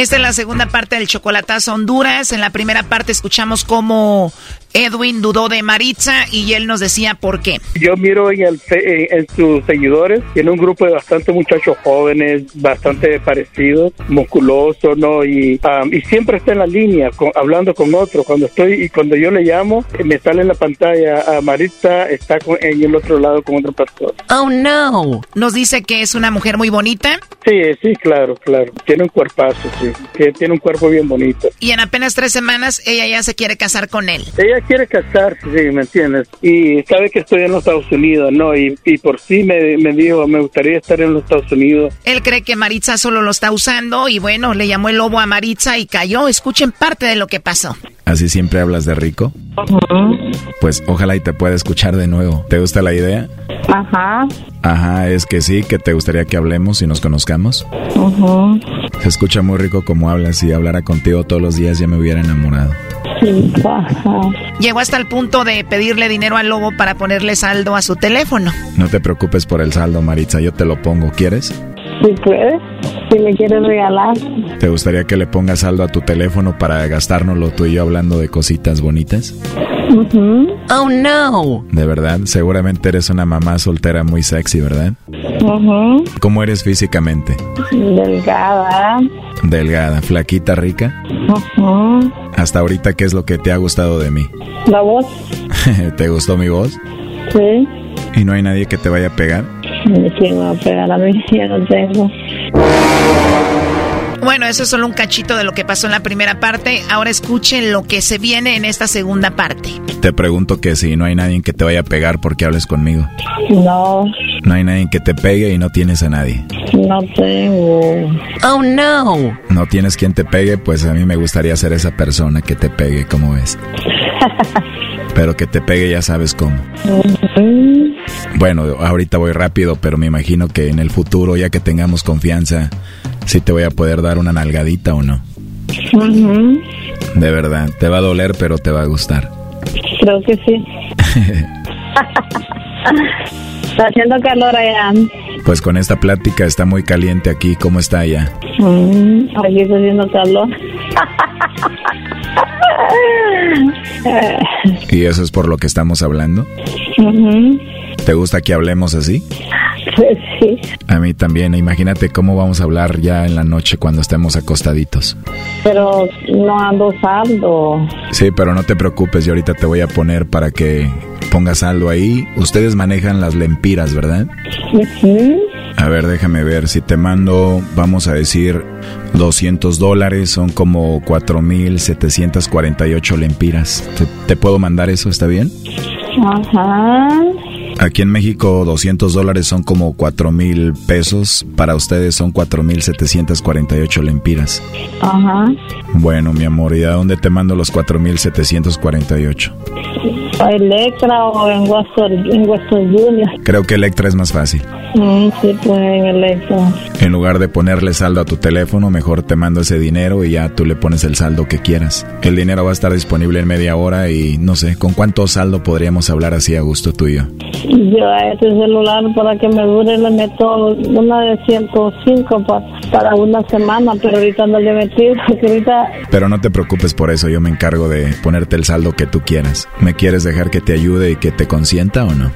Esta es la segunda parte del Chocolatazo Honduras. En la primera parte escuchamos cómo Edwin dudó de Maritza y él nos decía por qué. Yo miro en, el, en, sus seguidores, tiene un grupo de bastante muchachos jóvenes, bastante parecidos, musculosos, ¿no? Y, um, y siempre está en la línea, hablando con otro. Cuando estoy y cuando yo le llamo, me sale en la pantalla, a Maritza está en el otro lado con otro pastor. Oh, no. Nos dice que es una mujer muy bonita. Sí, sí, claro, claro. Tiene un cuerpazo, sí. Que tiene un cuerpo bien bonito. Y en apenas tres semanas ella ya se quiere casar con él. Ella quiere casarse, sí, ¿me entiendes? Y sabe que estoy en los Estados Unidos, ¿no? Y, y por sí me, me, dijo, me gustaría estar en los Estados Unidos. Él cree que Maritza solo lo está usando y bueno, le llamó el lobo a Maritza y cayó. Escuchen parte de lo que pasó. ¿Así siempre hablas de rico? Pues ojalá y te pueda escuchar de nuevo. ¿Te gusta la idea? Ajá. Ajá, es que sí, que te gustaría que hablemos y nos conozcamos. Se escucha muy rico como hablas y hablara contigo todos los días ya me hubiera enamorado. Sí, ajá. Llegó hasta el punto de pedirle dinero al lobo para ponerle saldo a su teléfono. No te preocupes por el saldo, Maritza, yo te lo pongo. ¿Quieres? Si puedes, si me quieres regalar. ¿Te gustaría que le pongas saldo a tu teléfono para gastárnoslo tú y yo hablando de cositas bonitas? Oh no. De verdad, seguramente eres una mamá soltera muy sexy, ¿verdad? Uh ¿Cómo eres físicamente? Delgada. Delgada, flaquita, rica. Hasta ahorita, ¿qué es lo que te ha gustado de mí? La voz. ¿Te gustó mi voz? Sí. ¿Y no hay nadie que te vaya a pegar? ¿Quién va a pegar a mí? Ya no tengo. Bueno, eso es solo un cachito de lo que pasó en la primera parte. Ahora escuchen lo que se viene en esta segunda parte. Te pregunto que si no hay nadie que te vaya a pegar, ¿por qué hables conmigo? No. No hay nadie que te pegue y no tienes a nadie. No tengo. Oh no. No tienes quien te pegue, pues a mí me gustaría ser esa persona que te pegue, ¿cómo ves? pero que te pegue ya sabes cómo. Bueno, ahorita voy rápido, pero me imagino que en el futuro, ya que tengamos confianza, sí te voy a poder dar una nalgadita o no. De verdad, te va a doler, pero te va a gustar. Creo que sí. está haciendo calor allá. Pues con esta plática está muy caliente aquí. ¿Cómo está allá? aquí está haciendo calor. ¿Y eso es por lo que estamos hablando? ¿Te gusta que hablemos así? Pues sí. A mí también. Imagínate cómo vamos a hablar ya en la noche cuando estemos acostaditos. Pero no ando saldo. Sí, pero no te preocupes. Yo ahorita te voy a poner para que pongas saldo ahí. Ustedes manejan las lempiras, ¿verdad? A ver, déjame ver. Si te mando, vamos a decir, 200 dólares, son como 4.748 lempiras. ¿Te, ¿Te puedo mandar eso? ¿Está bien? Ajá. Aquí en México 200 dólares son como 4 mil pesos. Para ustedes son 4 mil 748 lempiras. Ajá. Bueno, mi amor, ¿y a dónde te mando los 4 mil 748? Electra o en Western, en Western Junior. Creo que Electra es más fácil. Mm, sí, pues en Electra. En lugar de ponerle saldo a tu teléfono, mejor te mando ese dinero y ya tú le pones el saldo que quieras. El dinero va a estar disponible en media hora y no sé, ¿con cuánto saldo podríamos hablar así a gusto tuyo? Yo a este celular para que me dure le meto una de 105 para, para una semana, pero ahorita no le he metido, ahorita... Pero no te preocupes por eso, yo me encargo de ponerte el saldo que tú quieras. ¿Me quieres dejar que te ayude y que te consienta o no?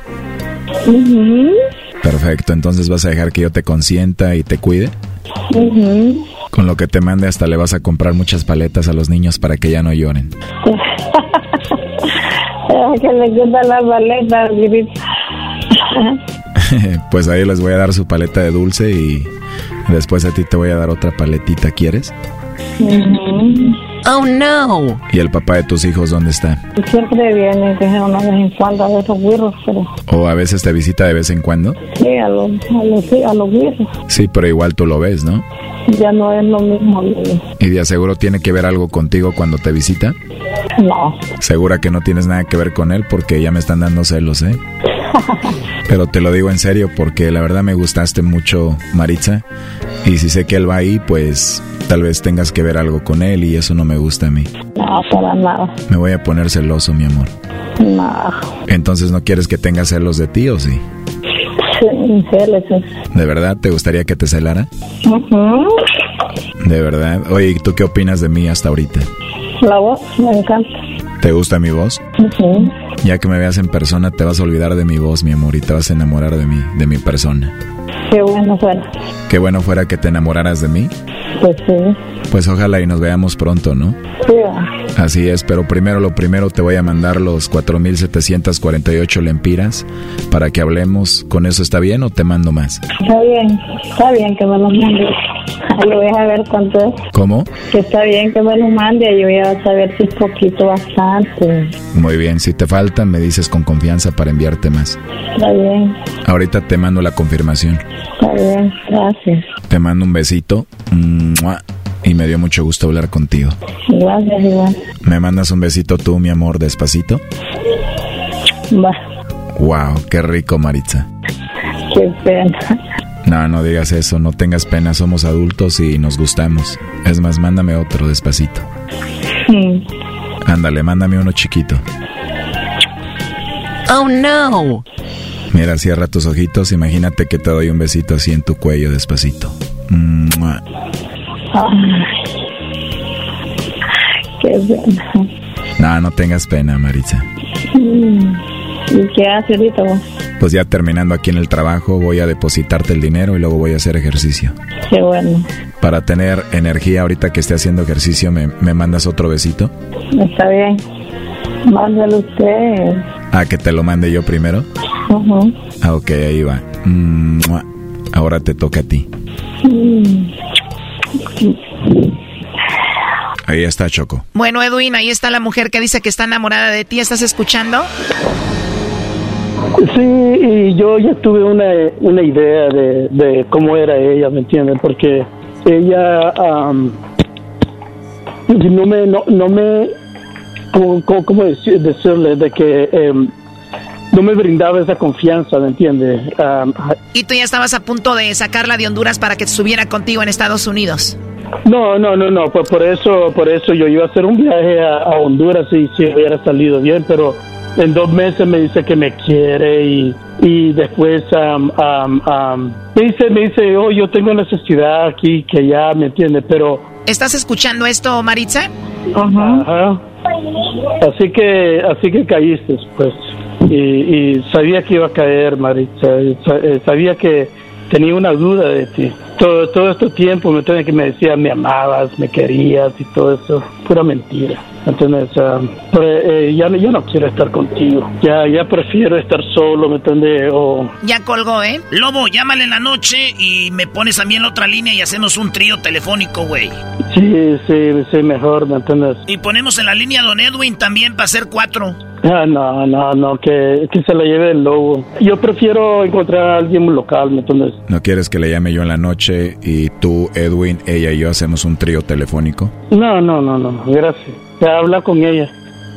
Perfecto, entonces vas a dejar que yo te consienta y te cuide. Con lo que te mande hasta le vas a comprar muchas paletas a los niños para que ya no lloren. que le gustan las paletas, pues ahí les voy a dar su paleta de dulce y después a ti te voy a dar otra paletita, ¿quieres? Oh no. ¿Y el papá de tus hijos dónde está? Siempre viene, que una vez en cuando a esos güirros, pero... ¿O a veces te visita de vez en cuando? Sí, a los, a los, sí, a los. Sí, pero igual tú lo ves, ¿no? Ya no es lo mismo. ¿Y de aseguro tiene que ver algo contigo cuando te visita? No. Segura que no tienes nada que ver con él porque ya me están dando celos, ¿eh? Pero te lo digo en serio porque la verdad me gustaste mucho, Maritza. Y si sé que él va ahí, pues tal vez tengas que ver algo con él y eso no me gusta a mí. No, para nada. Me voy a poner celoso, mi amor. No. Entonces no quieres que tenga celos de ti o sí? Sí, celos. ¿De verdad te gustaría que te celara? De verdad. Oye, ¿y tú qué opinas de mí hasta ahorita? La voz me encanta. ¿Te gusta mi voz? Ujú. Ya que me veas en persona te vas a olvidar de mi voz, mi amor, y te vas a enamorar de mí, de mi persona. Qué bueno fuera. Qué bueno fuera que te enamoraras de mí. Pues sí. Pues ojalá y nos veamos pronto, ¿no? Sí. Así es, pero primero lo primero te voy a mandar los 4748 lempiras para que hablemos. ¿Con eso está bien o te mando más? Está bien, está bien que me los mande. Yo voy a ver cuánto es. ¿Cómo? Que está bien que me los mande. Yo voy a saber si es poquito bastante. Muy bien, si te faltan me dices con confianza para enviarte más. Está bien, Ahorita te mando la confirmación. está bien. Gracias. Te mando un besito. ¡Mua! Y me dio mucho gusto hablar contigo. Gracias, igual. ¿Me mandas un besito tú, mi amor, despacito? Va. Wow, qué rico, Maritza. Qué pena. No, no digas eso, no tengas pena, somos adultos y nos gustamos. Es más, mándame otro despacito. Mm. Ándale, mándame uno chiquito. Oh no. Mira, cierra tus ojitos, imagínate que te doy un besito así en tu cuello despacito. ¡Mua! Ay. Qué pena. No, no tengas pena, Maritza. Mm. ¿Y qué hace ahorita vos? Pues ya terminando aquí en el trabajo, voy a depositarte el dinero y luego voy a hacer ejercicio. Qué bueno. Para tener energía ahorita que esté haciendo ejercicio, ¿me, me mandas otro besito? Está bien. Mándalo usted. Ah, que te lo mande yo primero. Ujú. Ah, ok, ahí va. ¡Mua! Ahora te toca a ti. Mm. Ahí está Choco. Bueno, Edwin, ahí está la mujer que dice que está enamorada de ti. ¿Estás escuchando? Sí, y yo ya tuve una, una idea de, de cómo era ella, ¿me entiendes? Porque ella am, no me, no, no me, ¿cómo, cómo, cómo decir- decirle? De que em, no me brindaba esa confianza, ¿me entiendes? Am, Y tú ya estabas a punto de sacarla de Honduras para que estuviera contigo en Estados Unidos. No, no, no, no, pues por eso, por eso yo iba a hacer un viaje a, a Honduras y si hubiera salido bien, pero en dos meses me dice que me quiere y, y después am, am, am, me dice, me dice, oh, yo tengo necesidad aquí, que ya, ¿me entiende? Pero, ¿Estás escuchando esto, Maritza? ajá, así que, así que caíste, pues, y, y sabía que iba a caer, Maritza, eh, sabía que tenía una duda de ti. Todo, todo este tiempo me entiendes, que me decía me amabas, me querías y todo eso, pura mentira. Entonces, ah, pero, eh, ya, no- ya no quiero estar contigo. Ya, ya prefiero estar solo, ¿me entiendes? O, Ya colgó, ¿eh? Lobo, llámale en la noche y me pones a mí en la otra línea y hacemos un trío telefónico, güey. sí, sí, sí, mejor, ¿me entiendes? Y ponemos en la línea a Don Edwin también para hacer cuatro. Ah, no, no, no, que, que se la lleve el lobo. Yo prefiero encontrar a alguien local, ¿me entiendes? ¿No quieres que le llame yo en la noche y tú, Edwin, ella y yo hacemos un trío telefónico? No, no, no, no, gracias. Ya habla con ella.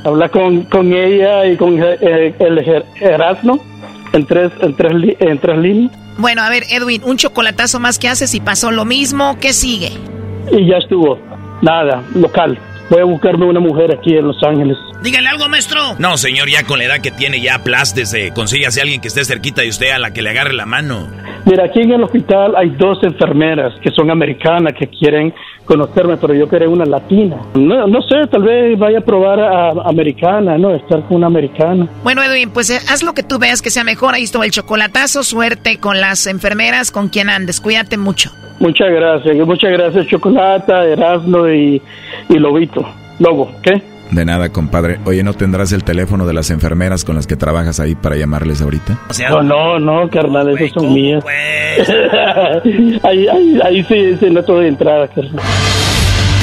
Habla con, con ella y con eh, el Ger- Erasmo en tres, en, tres en tres líneas. Bueno, a ver, Edwin, un chocolatazo más que haces y pasó lo mismo. ¿Qué sigue? Y ya estuvo. Nada, local. Voy a buscarme una mujer aquí en Los Ángeles. Dígale algo, maestro. No, señor, ya con la edad que tiene, ya aplástese. Consígase a alguien que esté cerquita de usted a la que le agarre la mano. Mira, aquí en el hospital hay dos enfermeras que son americanas que quieren conocerme, pero yo quiero una latina. No, no sé, tal vez vaya a probar a, a americana, ¿no? Estar con una americana. Bueno, Edwin, pues eh, haz lo que tú veas que sea mejor. Ahí estuvo el chocolatazo. Suerte con las enfermeras, con quien andes. Cuídate mucho. Muchas gracias, muchas gracias, Chocolata, Erasmo y, y Lobito. Lobo, ¿qué? De nada, compadre. Oye, ¿no tendrás el teléfono de las enfermeras con las que trabajas ahí para llamarles ahorita? no, no, no, carnal, esos son mías. ahí, ahí, ahí sí, sí, no te doy entrada, carnal.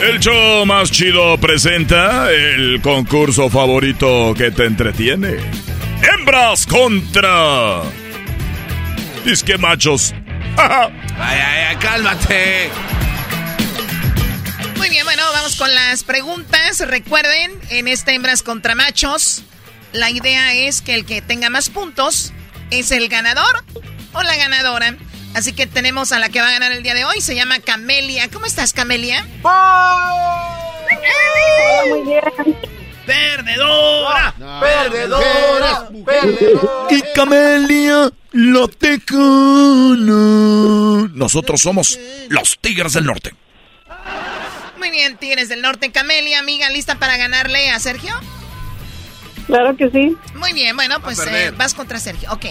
El show más chido presenta el concurso favorito que te entretiene. Hembras contra... Disque machos. ay, ay, ay, cálmate. Muy bien, bueno, vamos con las preguntas. Recuerden, en este hembras contra machos, la idea es que el que tenga más puntos es el ganador o la ganadora. Así que tenemos a la que va a ganar el día de hoy. Se llama Camelia. ¿Cómo estás, Camelia? Hola, muy bien. ¡Perdedora! ¡Perdedora! ¡Perdedora! Y Camelia, la tecana. Nosotros somos los Tigres del Norte. Muy bien, Tigres del Norte. Camelia, amiga, ¿lista para ganarle a Sergio? Claro que sí. Muy bien, bueno, pues eh, vas contra Sergio. Ok.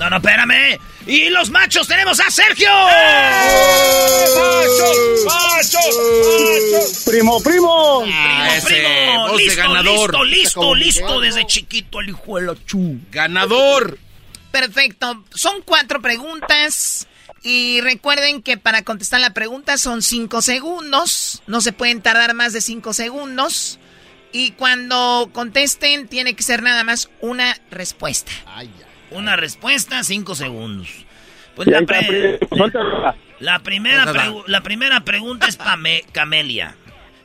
No, no, espérame. Y los machos tenemos a Sergio. ¡Eh! ¡Machos! ¡Machos! ¡Primo, primo! Ah, primo, primo. Listo, ganador. listo, listo, listo. Desde chiquito el hijo de la chu. ¡Ganador! Perfecto. Son cuatro preguntas. Y recuerden que para contestar la pregunta son cinco segundos. No se pueden tardar más de cinco segundos. Y cuando contesten, tiene que ser nada más una respuesta. Ay, ya. Una respuesta, cinco segundos. Pues la, primera la primera pregunta es para Camelia.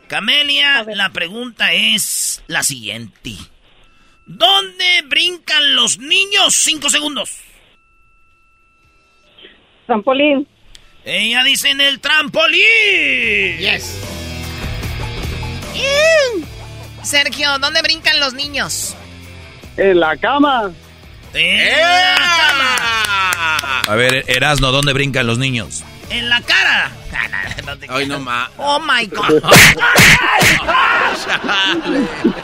Camelia, la pregunta es la siguiente. ¿Dónde brincan los niños? Cinco segundos. Trampolín. Ella dice en el trampolín. Yes. Sergio, ¿dónde brincan los niños? En la cama. ¡En la cama! A ver, Erasno, ¿dónde brincan los niños? ¡En la cara! Ay, no ma. Oh my god.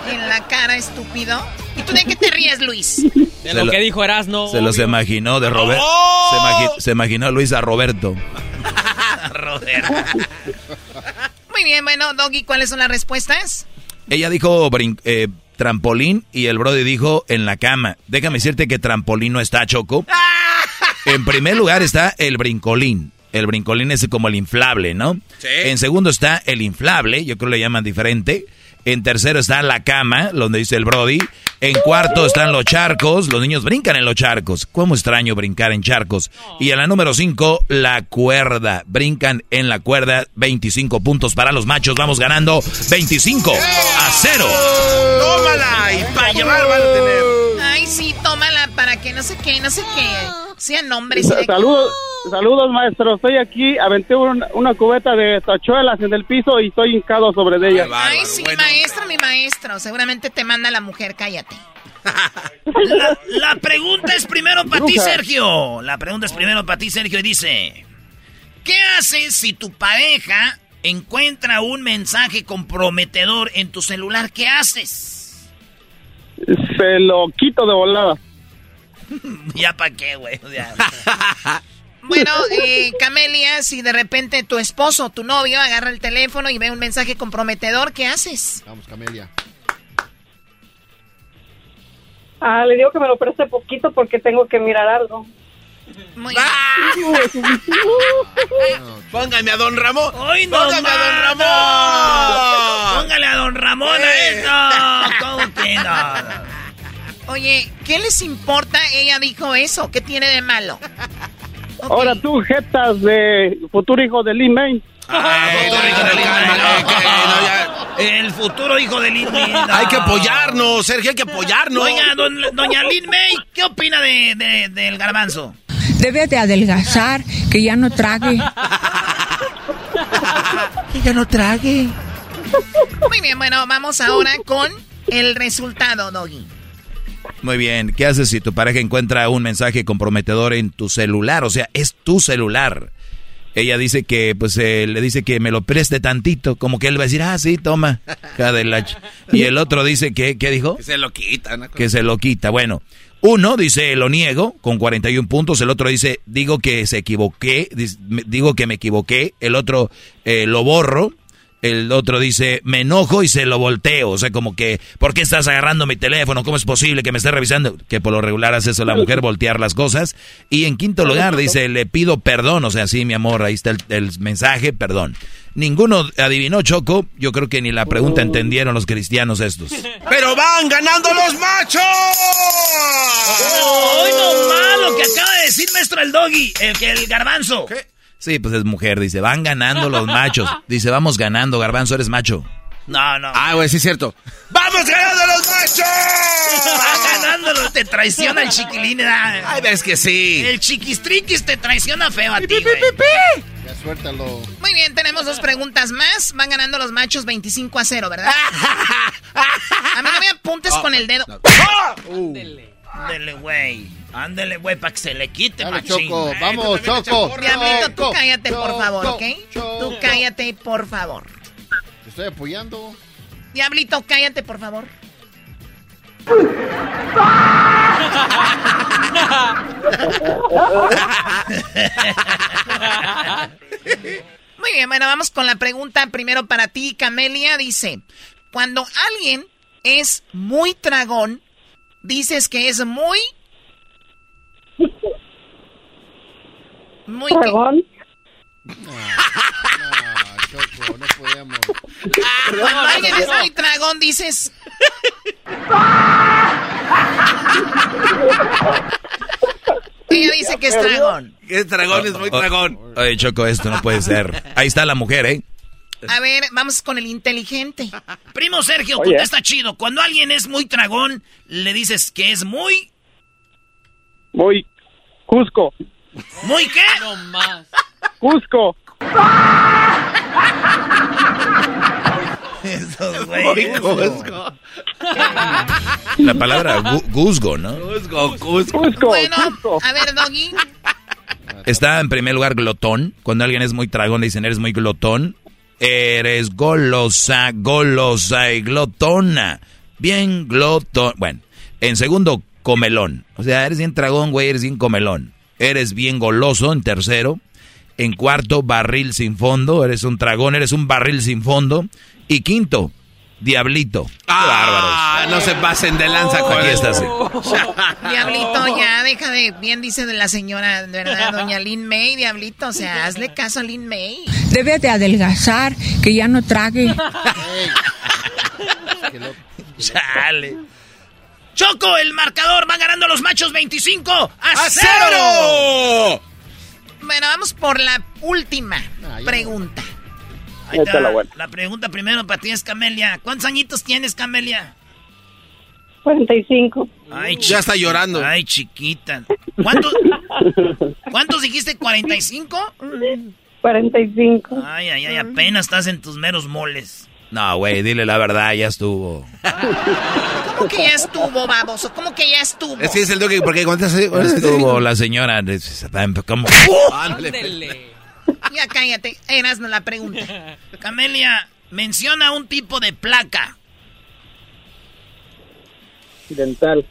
en la cara, estúpido. ¿Y tú de qué te ríes, Luis? De lo, que dijo Erasno. Se los imaginó de Roberto. ¡Oh! Se, imaginó Luis a Roberto. Roberto. Muy bien, bueno, Doggy, ¿cuáles son las respuestas? Ella dijo eh, trampolín y el Brody dijo en la cama. Déjame decirte que trampolín no está, Choco. En primer lugar está el brincolín. El brincolín es como el inflable, ¿no? Sí. En segundo está el inflable, yo creo que le llaman diferente. En tercero está la cama, donde dice el Brody. En cuarto están los charcos. Los niños brincan en los charcos. ¿Cómo extraño brincar en charcos? Y en la número cinco, la cuerda. Brincan en la cuerda. 25 puntos para los machos. Vamos ganando 25 a 0. ¡Tómala! Y para llevar van a tener. Ay, sí, tómala para que no sé qué, no sé qué. Sean hombres. Saludos. Saludos, maestro. Estoy aquí, aventé una, cubeta de tachuelas en el piso y estoy hincado sobre ella. Ay, sí, maestro, mi maestro. Seguramente te manda la mujer, cállate. La, pregunta es primero para ti, Sergio. La pregunta es primero para ti, Sergio, y dice: ¿Qué haces si tu pareja encuentra un mensaje comprometedor en tu celular? ¿Qué haces? Se lo quito de volada. ya para qué, güey. Bueno, eh, Camelia, si de repente tu esposo o tu novio agarra el teléfono y ve un mensaje comprometedor, ¿qué haces? Vamos, Camelia. Ah, le digo que me lo preste poquito porque tengo que mirar algo. Muy ¡Ah! Póngame a don Ramón. ¡Ay, no, Póngame a don Ramón. Póngale a don Ramón a Eh. esto. ¿Cómo que no? Oye, ¿qué les importa? Ella dijo eso. ¿Qué tiene de malo? Ahora tú, jetas de futuro hijo de Lin May. Ah, Ay, futuro no, hijo de no, Lin cálmale, May. que no, ya. El futuro hijo de Lin May. Hay que apoyarnos, Sergio, hay que apoyarnos. Oiga, don- doña Lin May, ¿qué opina de, de- del garbanzo? Debe de adelgazar, que ya no trague. que ya no trague. Muy bien, bueno, vamos ahora con el resultado, Doggy. Muy bien, ¿qué haces si tu pareja encuentra un mensaje comprometedor en tu celular? O sea, es tu celular. Ella dice que, pues, eh, le dice que me lo preste tantito, como que él va a decir, ah, sí, toma, Y el otro dice que, ¿qué dijo? Que se lo quita. ¿no? Que se lo quita. Bueno, uno dice, lo niego, con 41 puntos. El otro dice, digo que se equivoqué, digo que me equivoqué. El otro, eh, lo borro. El otro dice, me enojo y se lo volteo. O sea, como que, ¿por qué estás agarrando mi teléfono? ¿Cómo es posible que me estés revisando? Que por lo regular hace eso la mujer, voltear las cosas. Y en quinto lugar dice, le pido perdón. O sea, sí, mi amor, ahí está el, el mensaje, perdón. Ninguno adivinó, Choco. Yo creo que ni la pregunta entendieron los cristianos estos. ¡Pero van ganando los machos! ¡Ay, no malo que acaba de decir maestro el doggy! El el garbanzo. ¿Qué? Sí, pues es mujer, dice, van ganando los machos. Dice, vamos ganando, garbanzo, eres macho. No, no. Ah, güey, sí es cierto. ¡Vamos ganando los machos! ¡Va ganando, te traiciona el chiquilín. Ay, ves que sí. El chiquistriquis te traiciona feo a ti, güey. Ya suéltalo. Muy bien, tenemos dos preguntas más. Van ganando los machos 25 a 0, ¿verdad? a mí no me apuntes con el dedo. Ándele. Ándele, güey. Ándele, güey, para que se le quite, Dale, Choco, vamos, Choco. Diablito, tú cállate, por favor, ¿ok? Tú cállate, por favor. Te estoy apoyando. Diablito, cállate, por favor. Muy bien, bueno, vamos con la pregunta primero para ti, Camelia. Dice, cuando alguien es muy tragón, dices que es muy muy ¿Dragón? No, Choco, no podemos. Cuando alguien es muy dragón, dices. Ella dice que es dragón. Es dragón, es muy dragón. Oye, Choco, esto no puede ser. Ahí está la mujer, ¿eh? A ver, vamos con el inteligente. Primo Sergio, está chido. Cuando alguien es muy dragón, le dices que es muy. Muy Cusco. ¿Muy qué? No más. Cusco. Eso, güey. Cusco. La palabra Cusco, ¿no? Cusco, Cusco. Cusco. Bueno, a ver, Doggy. Está en primer lugar glotón. Cuando alguien es muy tragón, dicen eres muy glotón. Eres golosa, golosa y glotona. Bien glotón. Bueno, en segundo, comelón. O sea, eres bien tragón, güey, eres bien comelón. Eres bien goloso en tercero. En cuarto, barril sin fondo. Eres un tragón, eres un barril sin fondo. Y quinto, diablito. Ah, no se pasen de lanza con Aquí estás. Diablito, ya, deja de. Bien dice de la señora, ¿verdad? Doña Lin May, Diablito. O sea, hazle caso a Lin May. Debe de adelgazar, que ya no trague. Chale. Choco, el marcador va ganando los machos 25 a, cero. Bueno, vamos por la última pregunta. Ahí está, la, pregunta primero para ti es Camelia. ¿Cuántos añitos tienes, Camelia? 45. Ay, ya está llorando. Ay, chiquita. ¿Cuántos, ¿cuántos dijiste? ¿45? 45. Ay, ay, ay, apenas estás en tus meros moles. No, güey, dile la verdad, ya estuvo. ¿Cómo que ya estuvo, baboso? ¿Cómo que ya estuvo? Es que es el toque, porque cuentas así. Estuvo la señora. ¿Cómo? Ya cállate, eras la pregunta. Camelia, menciona un tipo de placa. Dental.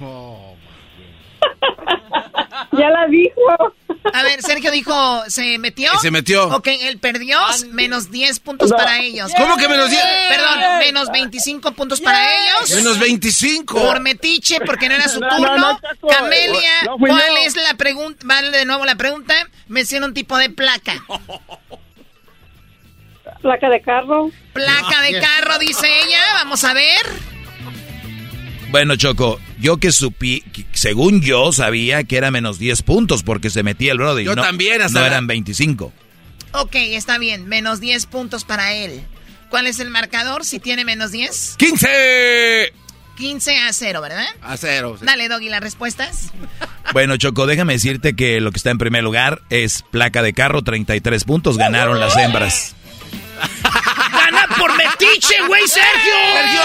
Oh, ya la dijo. A ver, Sergio dijo, ¿se metió? Se metió. Ok, él perdió, menos 10 puntos para ellos. ¿Cómo que menos 10? Perdón, menos 25 puntos para ellos. Menos 25. Por metiche, porque no era su turno. Camelia, ¿cuál es la pregunta? Vale de nuevo la pregunta. Menciona un tipo de placa. Placa de carro. Placa de carro, dice ella. Vamos a ver. Bueno, Choco, yo que supí, según yo sabía que era menos 10 puntos porque se metía el Brody. Yo no, también, hasta No eran 25. Ok, está bien, menos 10 puntos para él. ¿Cuál es el marcador si tiene menos 10? ¡15! 15 a 0, ¿verdad? A 0. Dale, Doggy, las respuestas. Bueno, Choco, déjame decirte que lo que está en primer lugar es placa de carro, 33 puntos, ganaron las hembras. ¡Gana por metiche, güey, Sergio! Sergio,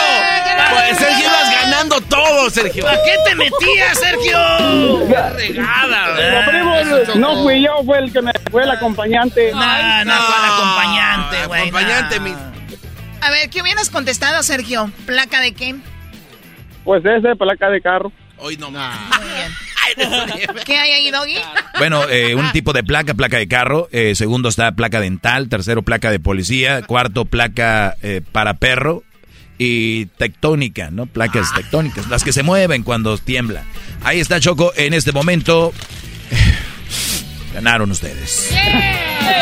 pues Sergio ibas ganando todo, Sergio. ¿A qué te metías, Sergio? Qué regada, primo, no fui yo, fue el que me fue el acompañante. No, no, no fue el acompañante, güey. Acompañante, no. mi... A ver, ¿qué hubieras contestado, Sergio? ¿Placa de qué? Pues ese, placa de carro. Hoy no Muy bien. ¿Qué hay ahí, Doggy? Bueno, eh, un tipo de placa, placa de carro. eh, segundo está placa dental. Tercero, placa de policía. Cuarto, placa eh, para perro. Y tectónica, ¿no? Placas tectónicas. Las que se mueven cuando tiembla. Ahí está Choco. En este momento. Ganaron ustedes.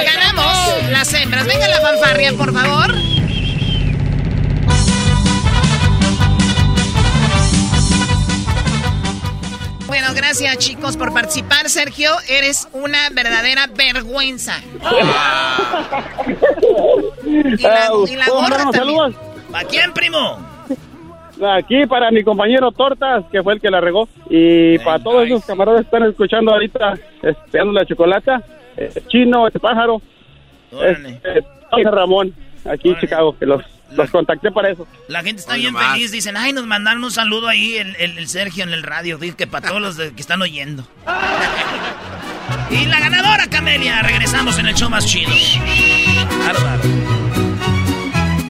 Ganamos las hembras. Venga la fanfarria, por favor. Bueno, gracias chicos por participar. Sergio, eres una verdadera vergüenza. Y la, y la. ¿A quién, primo? Aquí para mi compañero Tortas, que fue el que la regó. Y para todos esos camaradas que están escuchando ahorita, esperando la chocolata, eh, Chino, este pájaro, este, Ramón, aquí en Chicago, que los, los contacté para eso. La gente está bien feliz. Dicen, ay, nos mandaron un saludo ahí el, el- el Sergio en el radio. Dice que para todos los de- que están oyendo. y la ganadora, Camelia. Regresamos en el show más chido. Bárbaro.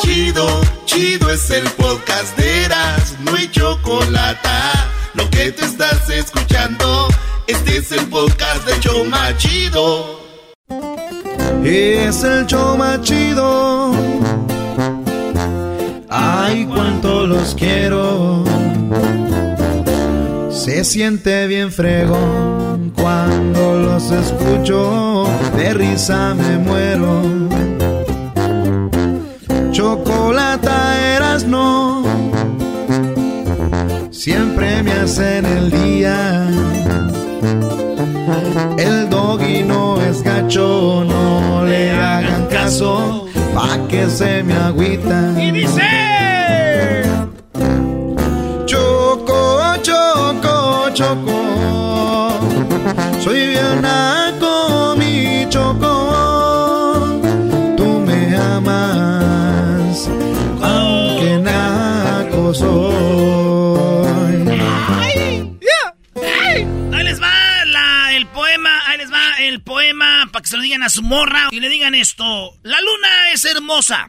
Chido, chido es el podcast de Eras, no hay chocolate. Lo que te estás escuchando, este es el podcast de Choma Chido. Es el más chido. Ay, cuánto los quiero. Se siente bien fregón cuando los escucho. De risa me muero. Chocolata eras no. Siempre me hacen el día. El doggy no es gacho, no le hagan caso, pa' que se me agüita. Y dice... Choco, choco, choco, soy bien naco, mi choco. Soy. Ahí les va la- el poema, ahí les va el poema para que se lo digan a su morra y le digan esto. La luna es hermosa.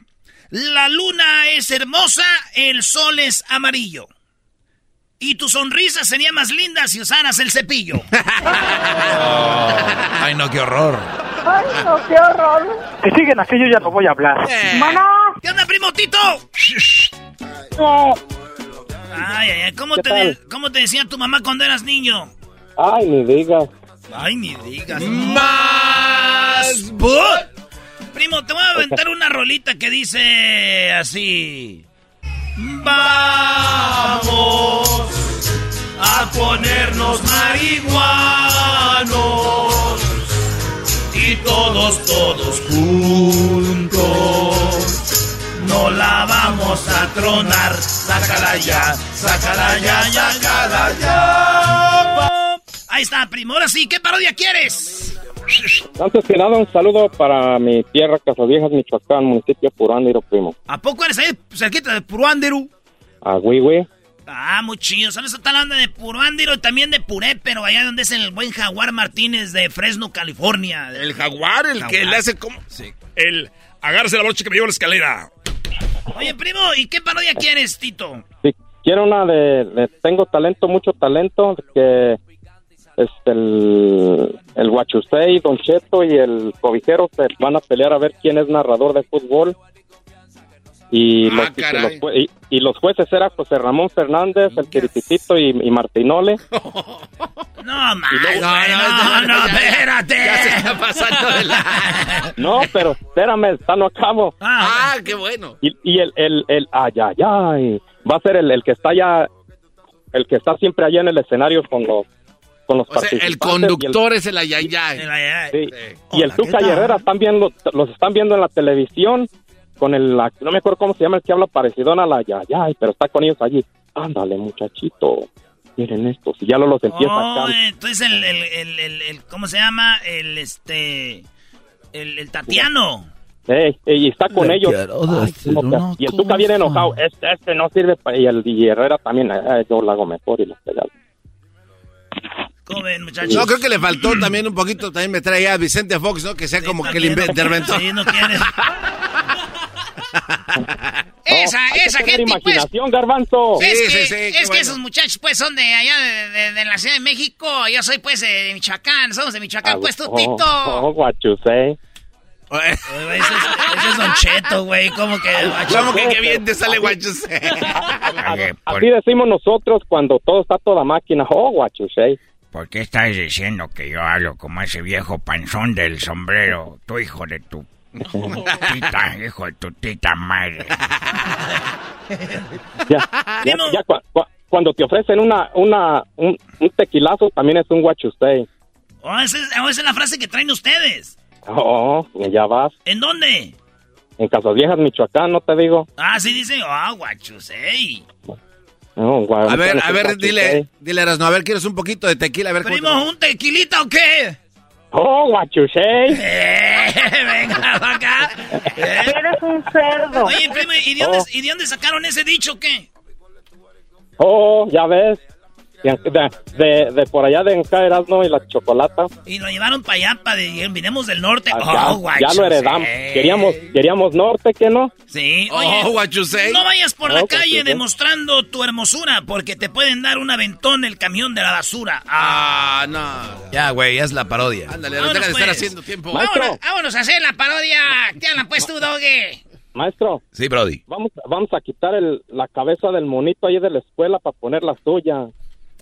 La luna es hermosa, el sol es amarillo. Y tu sonrisa sería más linda si usaras el cepillo. Ay, no, qué horror. Ay, no, qué horror. Si siguen así, yo ya no voy a hablar. Mamá. ¿Qué onda, primo Tito? Ay, ay, ay, ¿cómo ¿Qué te, tal? de- ¿cómo te decía tu mamá cuando eras niño? Ay, ni digas. Ay, ni digas. ¡Más! Primo, te voy a aventar una rolita que dice así. Vamos a ponernos marihuanos y todos, todos juntos. No la vamos a tronar. Sácala ya, sácala ya, ya, sácala ya. Ahí está, primo. Ahora sí, ¿qué parodia quieres? Antes que nada, un saludo para mi tierra, Casaviejas, Michoacán, municipio Purándiro, primo. ¿A poco eres ahí cerquita de Puruándiru? A Huihue. Ah, muy chido. ¿Sabes? Está hablando de Puruándiro y también de Puré, pero allá donde es el buen Jaguar Martínez de Fresno, California. El jaguar, el que le hace como... Sí. El agárrese la brocha que me lleva a la escalera. Oye, primo, ¿y qué parodia quieres, Tito? Sí, quiero una de, Tengo talento, mucho talento, que es el, el Don Cheto y el Cobijero se van a pelear a ver quién es narrador de fútbol. Y, Ah, los, y los jue- y- y los jueces eran José Ramón Fernández, el Tirititito y, y Martinole. No, luego- güey, no, no, espérate. Ya se está pasando de la... No, pero espérame, está no acabo. Ah, qué bueno. Y, y el, el, el, ay, ay, ay, va a ser el, el que está allá, el que está siempre allá en el escenario con los, con los O sea, el conductor es el ayayay. Sí. Y el Tuca y Herrera están viendo, los están viendo en la televisión con el, la- no me acuerdo cómo se llama el que habla parecido a la Yayay, pero está con ellos allí. Ándale, muchachito, miren esto, si ya lo los empieza Oh, acá. entonces el, el, el, el, el- ¿cómo se llama? El, este, el, el Tatiano. Ey, ey, y está con Le ellos. quiero Ay, decir ¿cómo que- una y el Tuca viene enojado. Este, este no sirve para. Y el y Herrera también. eh, yo lo hago mejor y lo pegado. ¿Cómo ven, muchachos? No, creo que le faltó también un poquito, también me trae a Vicente Fox, ¿no? Que sea como que el interventor. Sí, no quiere. Esa, hay que esa gente, pues. imaginación, garbanzo. Es Sí, que, sí, sí, es que bueno. esos muchachos, pues, son de allá, de, de- de la Ciudad de México. Yo soy, pues, de Michoacán. Somos de Michoacán, Ah, pues, tú, oh, Tito. Oh, guachusé. Ese es, ese es Don Cheto, güey. ¿Cómo que? ¿Cómo que qué bien te sale guachusé? Oye, ¿por, Así decimos nosotros cuando todo está toda máquina. Oh, guachusé. por qué estás diciendo que yo hablo como ese viejo panzón del sombrero? Tu hijo de tu... Tita, hijo de tu tita madre. Ya, ya, ya cua- cua- cuando te ofrecen una, una, un, un tequilazo, también es un guachusé. Oh, esa es, oh, esa es la frase que traen ustedes. Oh, ya vas. ¿En dónde? En Casas Viejas, Michoacán, no te digo. Ah, sí dicen, ah, guachos, ey. No, gua- A ver, a ver, dile, dile, Erasno, a ver, ¿quieres un poquito de tequila? A ver, te- ¿Primo, un tequilita o qué? Oh, guachusé. Eh, venga, acá. Eres un cerdo. Oye, primo, ¿y de, dónde, ¿y de dónde sacaron ese dicho o qué? Oh, ya ves. De, de, de por allá de Encaeras, ¿no? Y la chocolata. Y lo llevaron para allá, para de, vinimos del norte. Oh, ya, ya lo heredamos. Queríamos, queríamos norte, ¿qué no? Sí, oye. Oh, guachusé. No vayas por la Oh, calle guachusé. demostrando tu hermosura, porque te pueden dar un aventón el camión de la basura. Ah, Ah, no. Ya, güey, es la parodia. Ándale, no deja de estar pues. haciendo tiempo. Vámonos, vámonos a hacer la parodia. ¿Qué hablan, pues, tú, Doge? Maestro, Sí, Brody. vamos, vamos a quitar el, la cabeza del monito ahí de la escuela para poner la suya.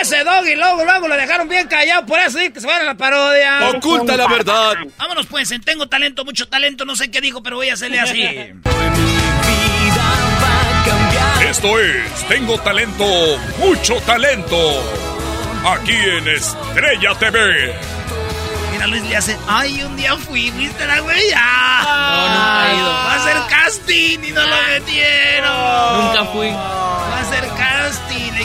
Ese Doggy, luego, luego lo dejaron bien callado. Por eso sí que se van a la parodia. Oculta la verdad. Vámonos, pues, en tengo talento, mucho talento, no sé qué dijo, pero voy a hacerle así. Esto es Tengo Talento, Mucho Talento. Aquí en Estrella TV. Mira, Luis le hace, ay, un día fui, ¿viste la güey? Ah, No, nunca he ido. Va a hacer casting y no lo metieron. Nunca fui. Va a hacer casting.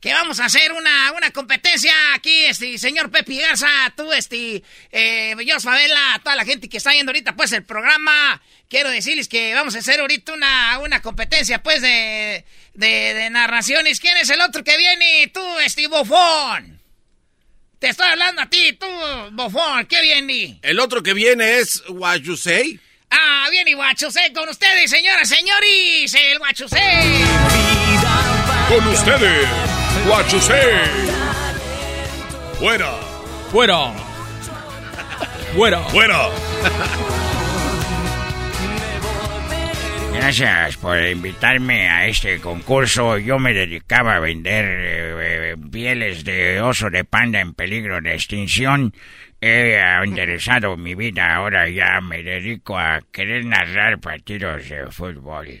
que vamos a hacer una, una competencia aquí, este, señor Pepe Garza, tú, este, eh, yo, Favela, a toda la gente que está viendo ahorita, pues, el programa. Quiero decirles que vamos a hacer ahorita una, una competencia, pues, de, de, de narraciones. ¿Quién es el otro que viene? Tú, este, bofón. Te estoy hablando a ti, tú, bofón. ¿Qué viene? El otro que viene es Guayusei. Ah, viene Guachusé con ustedes, señoras, señores, el Guachusé. Con ustedes, Guachusé. Fuera, Fuera. Fuera. fuera. Gracias por invitarme a este concurso. Yo me dedicaba a vender eh, eh, pieles de oso de panda en peligro de extinción. He enderezado mi vida. Ahora ya me dedico a querer narrar partidos de fútbol.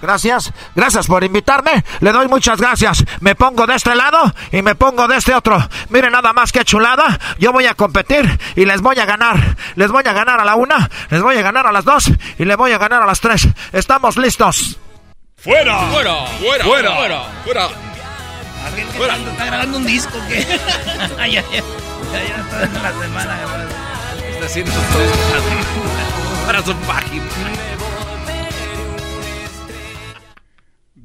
Gracias, gracias por invitarme. Le doy muchas gracias. Me pongo de este lado y me pongo de este otro. Miren nada más que chulada. Yo voy a competir y les voy a ganar. Les voy a ganar a la una, les voy a ganar a las dos y les voy a ganar a las tres. ¿Estamos listos? ¡Fuera! ¡Fuera! ¡Fuera! ¡Fuera! ¡Fuera! ¡Fuera! ¿Fuera? ¿Está grabando un disco ay, ya, ya, ya está la semana. Está haciendo para su página.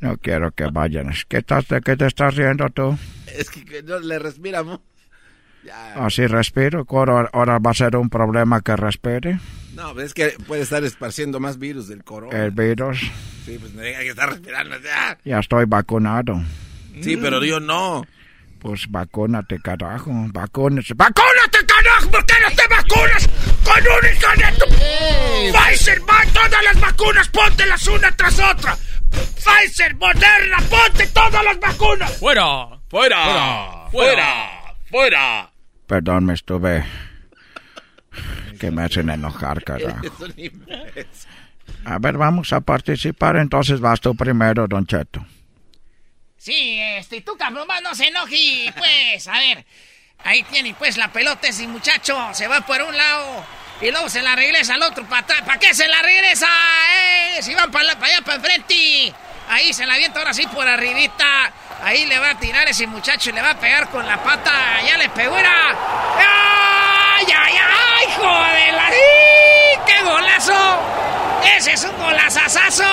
No quiero que vayan. ¿Qué, estás, ¿De qué te estás riendo tú? Es que, no le respiramos. Así respiro. Ahora, ahora va a ser un problema que respire. No, es que puede estar esparciendo más virus del corona. El virus. Sí, pues hay que estar respirando. Ya. Ya estoy vacunado. Sí, pero yo no. Pues vacúnate, carajo. Vacúnate. ¡Vacúnate, carajo! ¿Por qué no te vacunas con un hijo de tu... Pfizer, todas las vacunas, póntelas una tras otra. Pfizer, Moderna, ponte todas las vacunas. ¡Fuera! ¡Fuera! ¡Fuera! ¡Fuera! Perdón, me estuve... Que me hacen enojar, carajo. A ver, vamos a participar. Entonces vas tú primero, Don Cheto. Sí, este, tú cabrón, más no se enoje, pues, a ver. Ahí tiene, pues, la pelota ese muchacho, se va por un lado y luego se la regresa al otro para atrás. ¿Para qué se la regresa? ¡Eh! Si van para allá, para enfrente. Ahí se la avienta ahora sí por arribita. Ahí le va a tirar ese muchacho y le va a pegar con la pata. Ya le pegó, era. ¡Ay, ay, ay! ¡Joder! la-. ¡Qué golazo! ¡Ese es un golazazazo!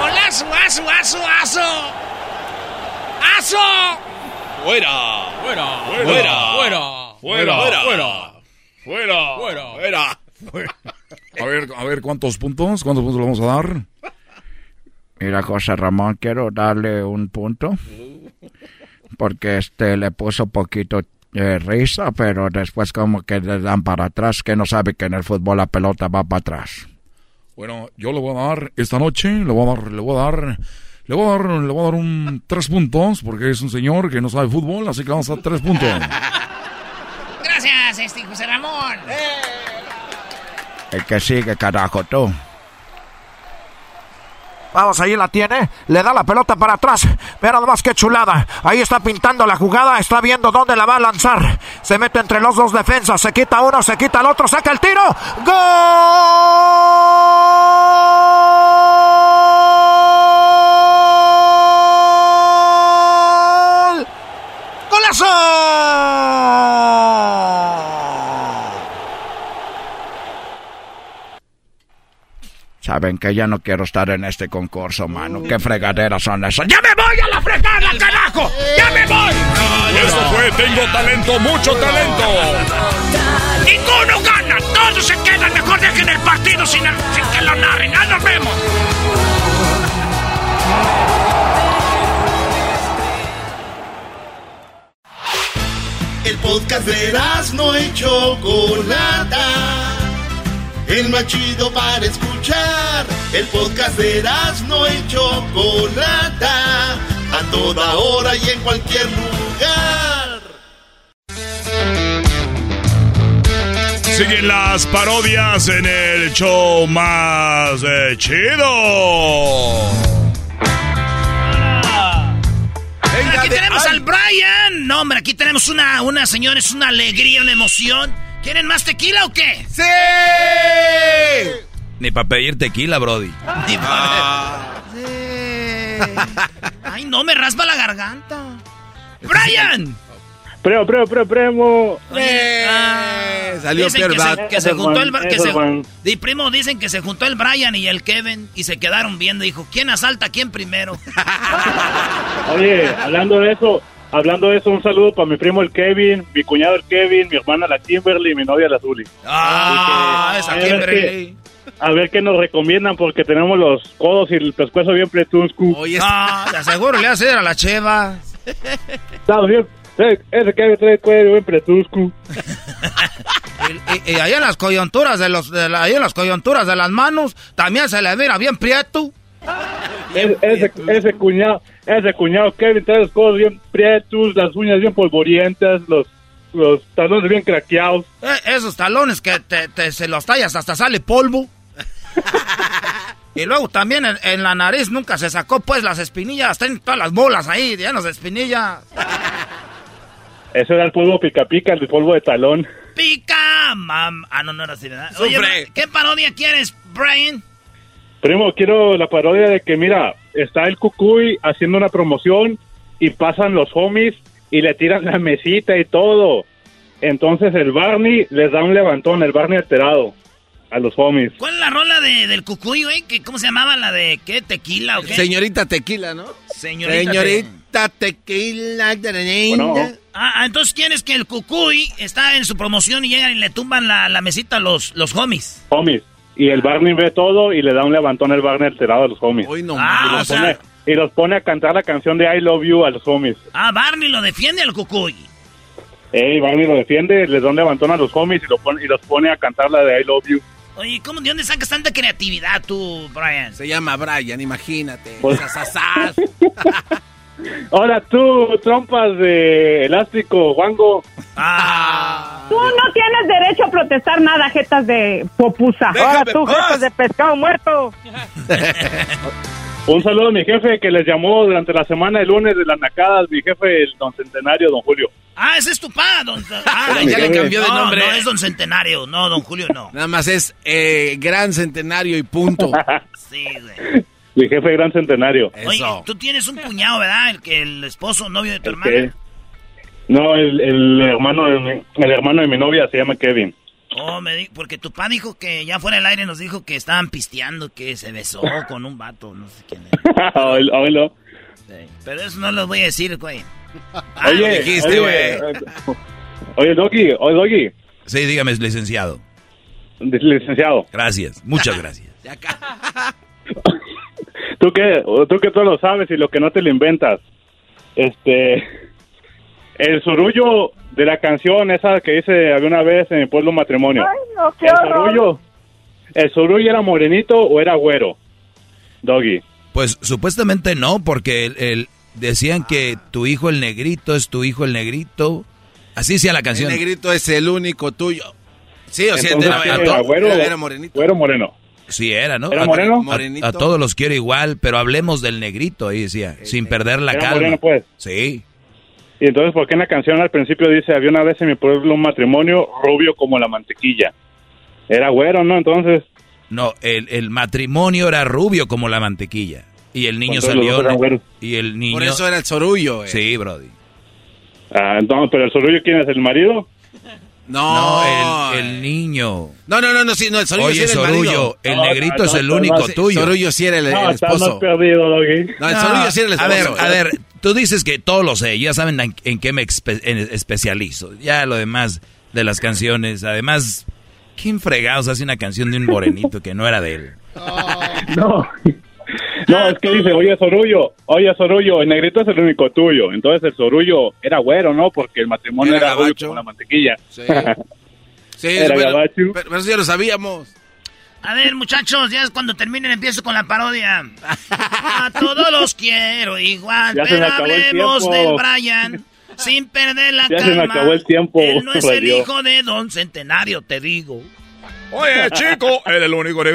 ¡Golazo, aso, aso, aso! ¡Aso! ¡Fuera! ¡Fuera! ¡Fuera! ¡Fuera! ¡Fuera! ¡Fuera! ¡Fuera! ¡Fuera! A ver, a ver, ¿cuántos puntos? ¿Cuántos puntos le vamos a dar? Mira, José Ramón, quiero darle un punto. Porque este le puso poquito eh, risa, pero después como que le dan para atrás, que no sabe que en el fútbol la pelota va para atrás. Bueno, yo le voy a dar esta noche, le voy a dar, le voy a dar, le voy a dar, le voy a dar un tres puntos, porque es un señor que no sabe fútbol, así que vamos a dar tres puntos. Gracias, este José Ramón. El que sigue, carajo, tú. Vamos, ahí la tiene. Le da la pelota para atrás. Mira nada más que chulada. Ahí está pintando la jugada. Está viendo dónde la va a lanzar. Se mete entre los dos defensas. Se quita uno, se quita el otro. Saca el tiro. ¡Gol! ¡Golazo! Saben que ya no quiero estar en este concurso, mano. ¿Qué fregaderas son esas? ¡Ya me voy a la fregada, carajo! ¡Ya me voy! Eso fue, tengo talento, mucho talento. ¡Ninguno gana! ¡Todos se quedan! Mejor dejen el partido sin, el- sin que lo narren. ¡Ya nos vemos! El podcast de no y Chocolata. El más chido para escuchar. El podcast de no y Chocolata. a toda hora y en cualquier lugar. Siguen las parodias en el show más eh, chido. aquí tenemos al Brian. No, hombre, aquí tenemos una, una señora, es una alegría, una emoción. ¿Quieren más tequila o qué? ¡Sí! Ni para pedir tequila, Brody. Ni pa- Sí. Ay, no, me raspa la garganta. ¡Brian! Primo, primo, primo, primo. Ah, salió dicen que se, se juntó el... Que se-. Di, primo, dicen que se juntó el Brian y el Kevin y se quedaron viendo. Dijo, ¿quién asalta a quién primero? Oye, hablando de eso, hablando de eso, un saludo para mi primo el Kevin, mi cuñado el Kevin, mi hermana la Kimberly y mi novia la Zuli. Ah, esa a ver Kimberly. A ver qué nos recomiendan porque tenemos los codos y el pescuezo bien pletuscu. Oye, Ah, te aseguro, le hace a la cheva. Estamos bien. Ese Kevin trae el cuello bien pletuscu. Y, y ahí en las coyunturas de los, de la- ahí en las coyunturas de las manos, también se le mira bien prieto. Ese, ese, ese cuñado, ese cuñado Kevin trae los codos bien prietos, las uñas bien polvorientas, los, los talones bien craqueados. Eh, esos talones que te, te- se los tallas hasta sale polvo. y luego también en, en la nariz nunca se sacó pues las espinillas, tienen todas las bolas ahí llenas de espinillas. Ese era el polvo pica pica, el polvo de talón. ¡Pica! Mam. Ah, no, no era así, ¿verdad? Oye. ¿qué parodia quieres, Brian? Primo, quiero la parodia de que, mira, está el Cucuy haciendo una promoción y pasan los homies y le tiran la mesita y todo. Entonces el Barney les da un levantón, el Barney alterado a los homies. ¿Cuál es la rola de, del cucuy, güey? ¿Qué- ¿Cómo se llamaba la de qué? ¿Tequila o qué? Señorita Tequila, ¿no? Señorita. Señorita Tequila. Bueno. Ah, ah, entonces ¿quién es que el cucuy está en su promoción y llegan y le tumban la, la mesita a los, los homies? Homies. Y el Barney ve todo y le da un levantón el Barney alterado a los homies. Hoy no Ah, y, o los sea- pone, y los pone a cantar la canción de I Love You a los homies. Ah, Barney lo defiende al cucuy. Ey, Barney lo defiende, les da un levantón a los homies y, lo pone, y los pone a cantar la de I Love You. Oye, ¿cómo, ¿de dónde sacas tanta creatividad tú, Brian? Se llama Brian, imagínate. Pues-. Ahora tú, trompas de elástico, Juango. Ah. Tú no tienes derecho a protestar nada, jetas de popusa. Déjame Ahora tú, paz. jetas de pescado muerto. Un saludo a mi jefe que les llamó durante la semana el lunes de las nacadas, mi jefe, el don Centenario, don Julio. Ah, ese es tu pa, don... Ah, Ya le cambió de no, nombre. No, es don Centenario. No, don Julio, no. Nada más es eh, gran centenario y punto. Sí, güey. Mi jefe gran Centenario. Oye, tú tienes un cuñado, ¿verdad? El que el esposo, novio de tu hermana. Que- No, el, el hermano de mi, el hermano de mi novia se llama Kevin. Oh, me di- porque tu pa dijo que ya fuera del aire nos dijo que estaban pisteando, que se besó con un vato, no sé quién es. Oílo, oílo. Pero eso no lo voy a decir, güey. Oye, lo dijiste, oye, güey. Oye, Doggy, oye, Doggy, Sí, dígame, licenciado. licenciado. Gracias, muchas gracias. Tú que, tú que todo lo sabes y lo que no te lo inventas. Este, el surullo de la canción esa que hice alguna vez en mi pueblo matrimonio. no, qué el horror. surullo, el surullo era morenito o era güero. Doggy. Pues supuestamente no, porque el, el- decían que tu hijo el negrito es tu hijo el negrito. Así decía la canción. El negrito es el único tuyo. Sí, o sea, Entonces, era, ¿qué era- era, güero, era- era morenito. güero moreno. Sí, era, ¿no? ¿Era moreno? A, todos los quiero igual, pero hablemos del negrito, ahí decía, sin perder la Era calma. moreno, pues. Sí. Y entonces, ¿por qué en la canción al principio dice, había una vez en mi pueblo un matrimonio rubio como la mantequilla? Era güero, ¿no? Entonces, No, el, el matrimonio era rubio como la mantequilla. Y el niño salió. Y el niño. Por eso era el sorullo. eh. Sí, Brody. ah, entonces, pero el surullo, ¿quién es? ¿El marido? No, No, el, el niño. No, no, no, no, sí, no, el sorullo Oye, sí era el Sorullo, el No, negrito no, es el único no, tuyo. Sorullo sí era el, el esposo. perdido, Doggy. No, el sorullo sí era el a ver, esposo. a ver, tú dices que todo lo sé, ya saben en, en qué me espe- en- especializo. Ya lo demás de las canciones, además, ¿quién fregados hace una canción de un morenito que no era de él? No. No, es que dice, oye, Sorullo, oye, Sorullo, el negrito es el único tuyo. Entonces el Sorullo era güero, ¿no? Porque el matrimonio Era era, como la mantequilla. Sí. Sí, Era bueno, gabacho. pero, pero eso ya lo sabíamos. A ver, muchachos, ya es cuando terminen empiezo con la parodia. A todos los quiero igual, Ya se me pero acabó el hablemos tiempo. del Brian. Sin perder la Ya calma. se me acabó el tiempo, Él no es el hijo de Don Centenario, te digo. Oye, chico, él es el único que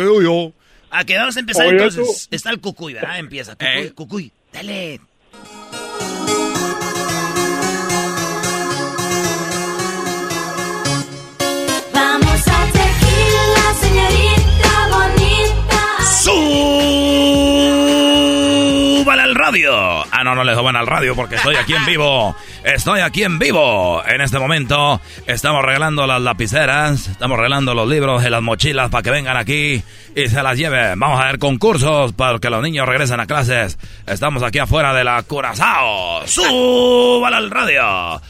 digo yo. A que vamos a empezar Oye, entonces. Está el cucuy, ¿verdad? Empieza. Cucuy, cucuy. Dale. Vamos a tequila, señorita bonita. ¡Súbale al radio! Ah, no, no le suban al radio porque estoy aquí en vivo. Estoy aquí en vivo. En este momento estamos regalando las lapiceras, estamos regalando los libros y las mochilas para que vengan aquí y se las lleven. Vamos a ver concursos para que los niños regresen a clases. Estamos aquí afuera de la Curazao. ¡Súbale al radio!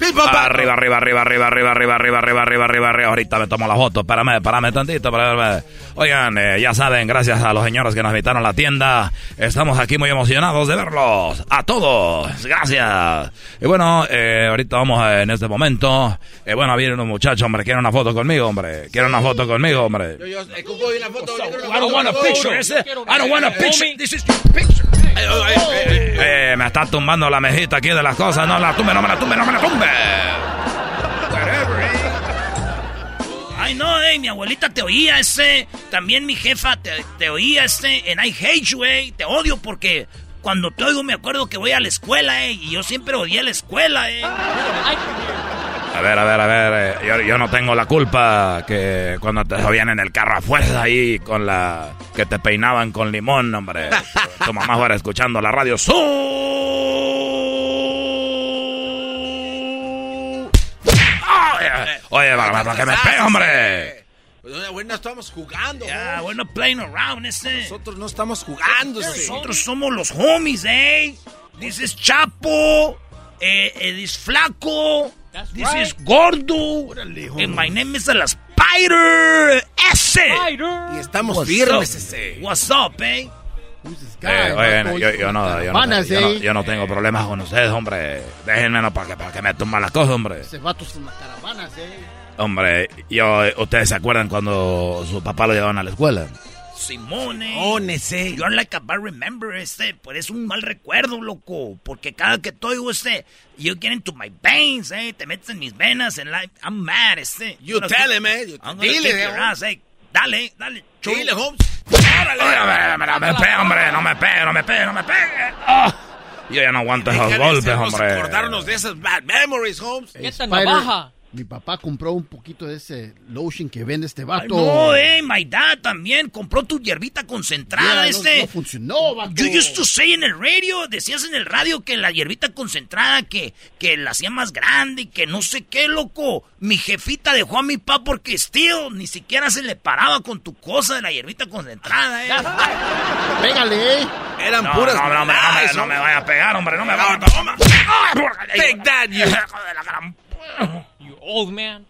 Arriba, arriba, arriba, arriba, arriba, arriba, arriba, arriba, arriba, arriba, arriba. Ahorita me tomo la foto. Espérame, espérame tantito. Espérame. Oigan, eh, ya saben, gracias a los señores que nos invitaron a la tienda. Estamos aquí muy emocionados de verlos. A todos. Gracias. Y bueno, eh, ahorita vamos a- en este momento. Eh, bueno, viene un muchacho, hombre. Quiere una foto conmigo, hombre. Quiere una foto conmigo, hombre. Yo, yo, eh, Cuco, ¿y la foto? Una I don't want a picture. I don't want a picture. This is your picture. Eh, eh, eh, eh, me está tumbando la mejita aquí de las cosas. No la tumbe, no me la tumbe, no me la tumbe. Ay, no, eh, mi abuelita te oía ese. También mi jefa te, te oía ese. And I hate you, eh. Te odio porque cuando te oigo me acuerdo que voy a la escuela, eh. Y yo siempre odié la escuela, eh. A ver, a ver, a ver. eh, yo, yo no tengo la culpa que cuando te subían en el carro a fuerza ahí con la... que te peinaban con limón, hombre. Tu mamá fuera escuchando la radio. ¡Su! Oye, Oye, para, para que me pegue, hombre. Pues, güey, no estamos jugando. Ya, we're not playing around, ese. Nosotros no estamos jugando. ese. Nosotros somos los homies, eh. This is Chapo. Eh, eh, this Flaco. This right. is Gordo. And my name is el Spider. Ese. Y estamos What's firmes, up? ese. What's up, eh? Eh, oye, yo, yo no, yo, no, yo, no, yo no tengo problemas con ustedes, hombre. Déjenme no, para que, para que me tumban las cosas, hombre. Ese vato es una caravana, eh. Hombre, yo, ¿ustedes se acuerdan cuando su papá lo llevaban a la escuela? Simone. Simone, sí. You're like a bad remember, este. Pues es un mal recuerdo, loco. Porque cada que te oigo, este, you get into my veins, eh. Te metes en mis venas, en like, I'm mad, este. You tell him, eh. Dile, eh. Dale, dale. chulo. Dile, Holmes. Oye, hombre, no me pegue, hombre, no me pegue, no me pegue, no me pegue. Ah, yo ya no aguanto esos golpes, hombre. acordarnos de esas bad memories, Holmes. Spider, Mi papá compró un poquito de ese lotion que vende este Ay, vato. no, eh, my dad también compró tu hierbita concentrada, Ya, no- este. no funcionó, vato. You used to say en el radio, decías en el radio que la hierbita concentrada, que, que la hacía más grande y que no sé qué, loco. Mi jefita dejó a mi papá porque still ni siquiera se le paraba con tu cosa de la hierbita concentrada, eh. Pégale, eh. Eran No, puras no, no, me- no, me- no me vaya a pegar, hombre, no me vaya a No, pegar. Take that, you. Joder, la gran- old man.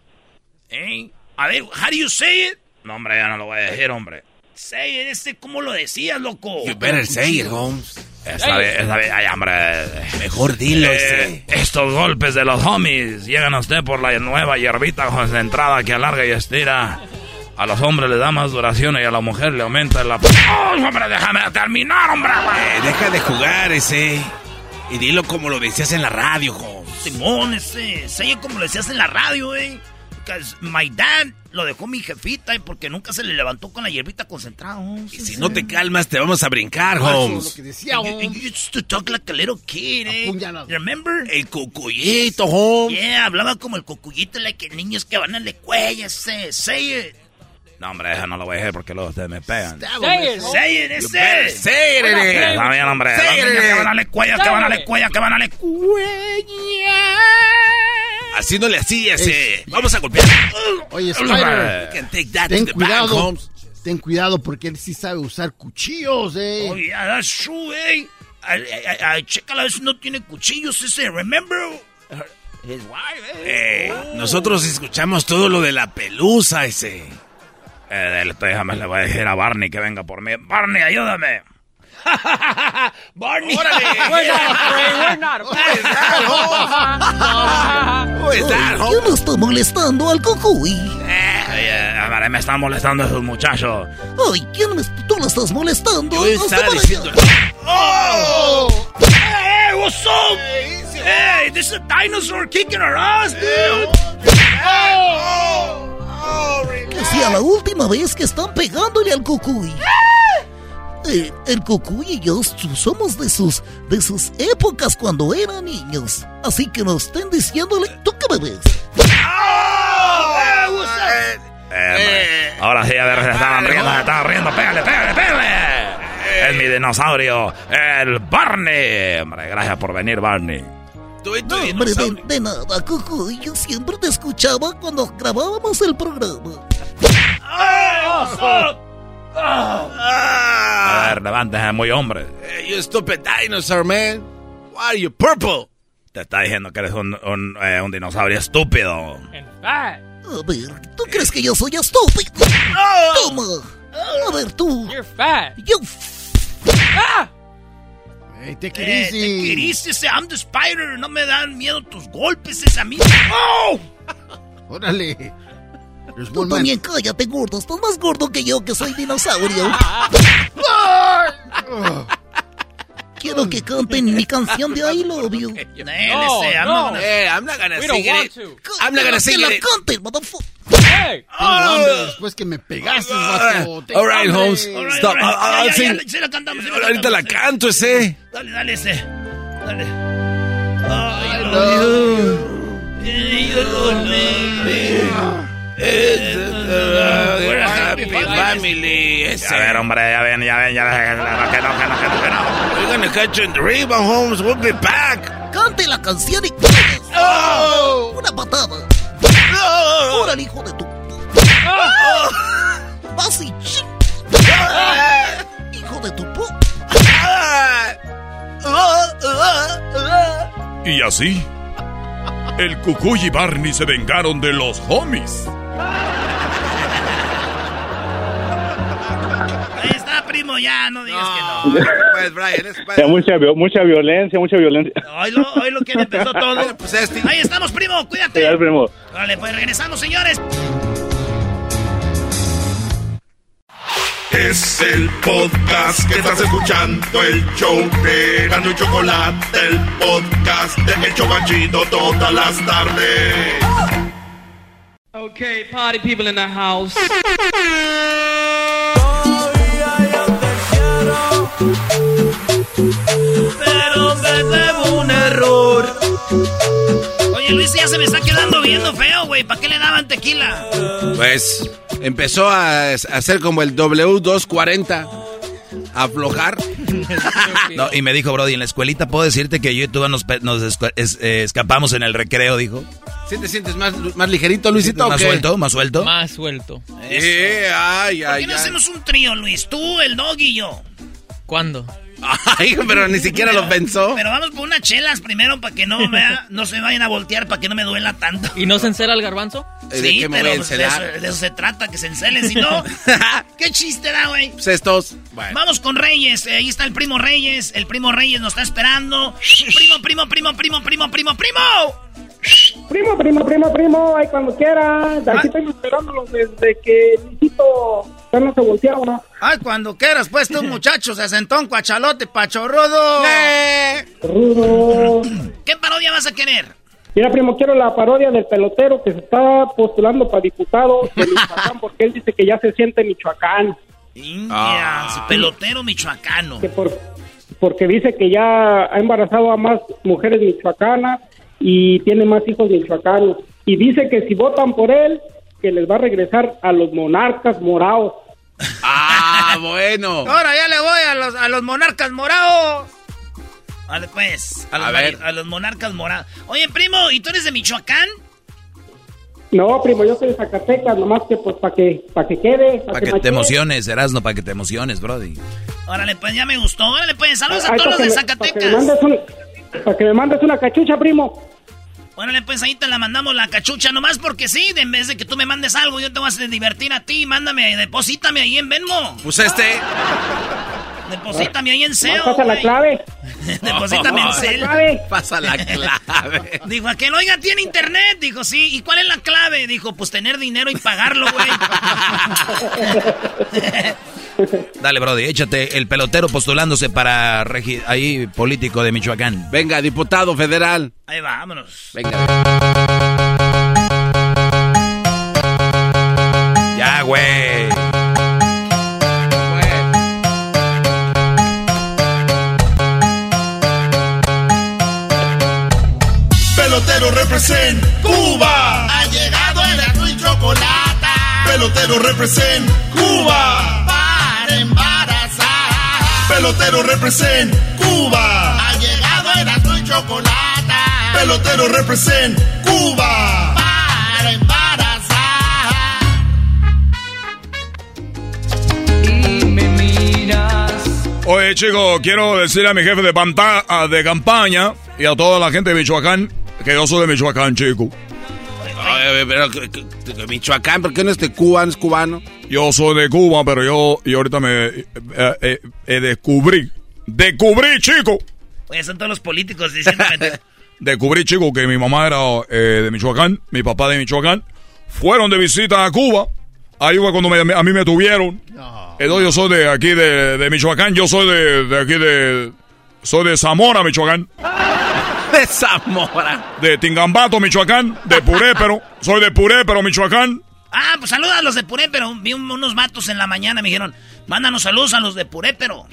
Eh, A ver, how do you say it? No, hombre, ya no lo voy a decir, hombre. Say it, este, ¿cómo lo decías, loco? You better say it, Holmes. Esta vez, esta vez, ay, hombre. Mejor dilo, Eh, ese. estos golpes de los homies llegan a usted por la nueva hierbita concentrada que alarga y estira. A los hombres le da más duración y a la mujer le aumenta la... ¡Oh, hombre, déjame terminar, hombre! Eh, deja de jugar, ese. Y dilo como lo decías en la radio, Holmes. Simón, ese, say it como lo decías en la radio, eh. My dad lo dejó mi jefita, porque nunca se le levantó con la hierbita concentrada. oh, Y si no te calmas, te vamos a brincar, Holmes. decía, And you, and you used to talk like a little kid, eh. Remember? El cucuyito, Holmes. Yeah, hablaba como el cocuyito, like que niños que van a la escuela, ese. Say it. No, hombre, eso no lo voy a decir porque luego ustedes me pegan. Say it. Say it, better ese. say it. Está bien, hombre. Say it, que van a la escuela, que van a la escuela, que van a la Así no le hacías, eh. Vamos a golpear. Oye, You Spider, can take that to ten back, cuidado. Holmes. Ten cuidado porque él sí sabe usar cuchillos, eh. Oh, yeah, that's true, eh. Chécala a si no tiene cuchillos ese. Remember? His wife, eh. Eh, nosotros escuchamos todo lo de la pelusa, ese. Eh, le- déjame, le voy a decir a Barney que venga por mí. Barney, ayúdame. Barney. ¡Órale! We're not afraid. We're not afraid. No está molestando al a ver, Hombre, me están molestando esos muchachos. Ay, ¿quién me, tú lo estás molestando? Yo estaba diciendo-. ¡Oh! Hey, what's up? Hey, this is a dinosaur kicking our ass, dude. Que sea la última vez que están pegándole al cucuy. Eh, el cucuy y yo somos de sus, de sus épocas cuando eran niños. Así que no estén diciéndole, ¿tú qué me ves? Eh, ahora sí, a ver, se estaban riendo, se estaban riendo. Pégale, pégale, pégale. Es mi dinosaurio, el Barney. Hombre, gracias por venir, Barney. No, hombre, de, de nada, cucuy. Yo siempre te escuchaba cuando grabábamos el programa. A ver, levántese, muy hombre. you stupid dinosaur, man. Why are you purple? Te está diciendo que eres un, un, eh, un dinosaurio estúpido. A ver, ¿tú crees que yo soy estúpido? Toma. A ver, tú. You're fat. Yo. Hey, te Eh, te queriste, ese I'm the spider. No me dan miedo tus golpes, ese a mí. ¡Oh! Órale. Tú también cállate, gordo. Estás más gordo que yo, que soy dinosaurio. Quiero que canten mi canción de I Love You. No, no. Hey, I'm not gonna We don't sing want it. to. I'm not gonna sing Que la it. canten, motherfucker. Hey. Hambre después que me pegaste, vato. All right. Holmes. All right, Stop. all right. I'll, I'll Ya, ya, sing. ya, sí la cantamos, sí la Ahorita la canto ese. Dale, dale ese. Dale. Ay, We're a happy family. A ver, hombre, ya ven, ya ven, ya ven. Que no, que no, que no, que no. We're gonna catch you in the rebound, Holmes. We'll be back. Cante la canción y. Oh. Una patada. Órale, hijo de tu. Vas y. Hijo de tu pu. Y así, el Cucuy y Barney se vengaron de los homies. Ya, no digas que no. Pues, Brian, es Ya, mucha, mucha violencia, mucha violencia. Hoy lo, hoy lo que empezó todo. Pues este. Ahí estamos, primo, cuídate. al primo. Vale, pues regresamos, señores. Es el podcast que estás escuchando, el show de Gano y Chocolate, el podcast de El Chobachito todas las tardes. Okay, party people in the house. Pero me debo un error. Oye, Luis, ya se me está quedando viendo feo, güey. ¿Para qué le daban tequila? Pues empezó a a hacer como el W240. A aflojar. No, y me dijo, Brody, en la escuelita puedo decirte que yo y tú nos, es- eh, escapamos en el recreo, dijo. ¿Sí te sientes más, más ligerito, Luisito? o ¿Más qué? suelto? ¿Más suelto? Más suelto. Sí, ay, ¿Por qué ay, no ay. hacemos un trío, Luis? Tú, el dog y yo. ¿Cuándo? Ay, pero ni siquiera lo pensó. Pero vamos por unas chelas primero para que no, vea, no se vayan a voltear, para que no me duela tanto. ¿Y no se encera el garbanzo? ¿De Sí, qué me pero voy a pues, de, eso, encelar? de eso se trata, que se encelen. Si no, ¿qué chiste da, güey? Pues estos. Bueno. Vamos con Reyes. eh, ahí está el primo Reyes. El primo Reyes nos está esperando. Primo, primo, primo, primo, primo, primo, primo. Primo, primo, primo, primo, ahí cuando quiera. Aquí estoy esperándolos desde que Luisito ya no se volteaba. Ay, cuando quieras, pues tú, muchacho, se sentó un cuachalote pachorrudo. Rudo. ¿Qué parodia vas a querer? Mira, primo, quiero la parodia del pelotero que se está postulando para diputado de Michoacán porque él dice que ya se siente Michoacán. India, su pelotero michoacano. Que por, porque dice que ya ha embarazado a más mujeres michoacanas y tiene más hijos michoacanos. Y dice que si votan por él, que les va a regresar a los monarcas morados. Ah, bueno. Ahora ya le voy a los, a los monarcas morados. Vale, pues. A los, A ver. a los monarcas morados. Oye, primo, ¿y tú eres de Michoacán? No, primo, yo soy de Zacatecas, nomás que pues para que, para que quede. Para que te emociones, Erasno, para que te emociones, Brody. Órale, pues ya me gustó. Órale, pues. Saludos a todos los de que me- Para que, me Zacatecas. mandes un- para que me mandes una cachucha, primo. Órale, pues ahí te la mandamos la cachucha, nomás porque sí, de en vez de que tú me mandes algo, yo te voy a divertir a ti, mándame, deposítame ahí en Venmo. Pues este. Deposítame ahí en SEO. Pasa la clave. Deposítame en Pasa la Cel. clave. Pasa la clave. Dijo, aquel, oiga, tiene internet. Dijo, sí. ¿Y cuál es la clave? Dijo, pues tener dinero y pagarlo, güey. Dale, Brody, échate el pelotero postulándose para regi- ahí político de Michoacán. Venga, diputado federal. Ahí va, vámonos. Venga. Represent Cuba. Ha llegado el azul y chocolate. Pelotero represent Cuba. Para embarazar. Pelotero represent Cuba. Ha llegado el azul y chocolate. Pelotero represent Cuba. Para embarazar. Y me miras. Oye, chicos, quiero decir a mi jefe de, panta- de campaña y a toda la gente de Michoacán que yo soy de Michoacán, chico. Ay, pero que Michoacán, ¿por qué no es de Cuba, no es cubano? Yo soy de Cuba, pero yo y ahorita me eh, eh, eh, descubrí, descubrí, chico, Oye, son todos los políticos diciendo... descubrí, chico, que mi mamá era eh, de Michoacán, mi papá de Michoacán, fueron de visita a Cuba, ahí fue cuando me- a mí me tuvieron. Entonces yo soy de aquí de, de Michoacán, yo soy de, de aquí de, soy de Zamora, Michoacán. De Zamora. De Tingambato, Michoacán, de Purépero, soy de Purépero, Michoacán. Ah, pues saluda a los de Puré, pero vi un- unos vatos en la mañana me dijeron, mándanos saludos a los de Puré, pero...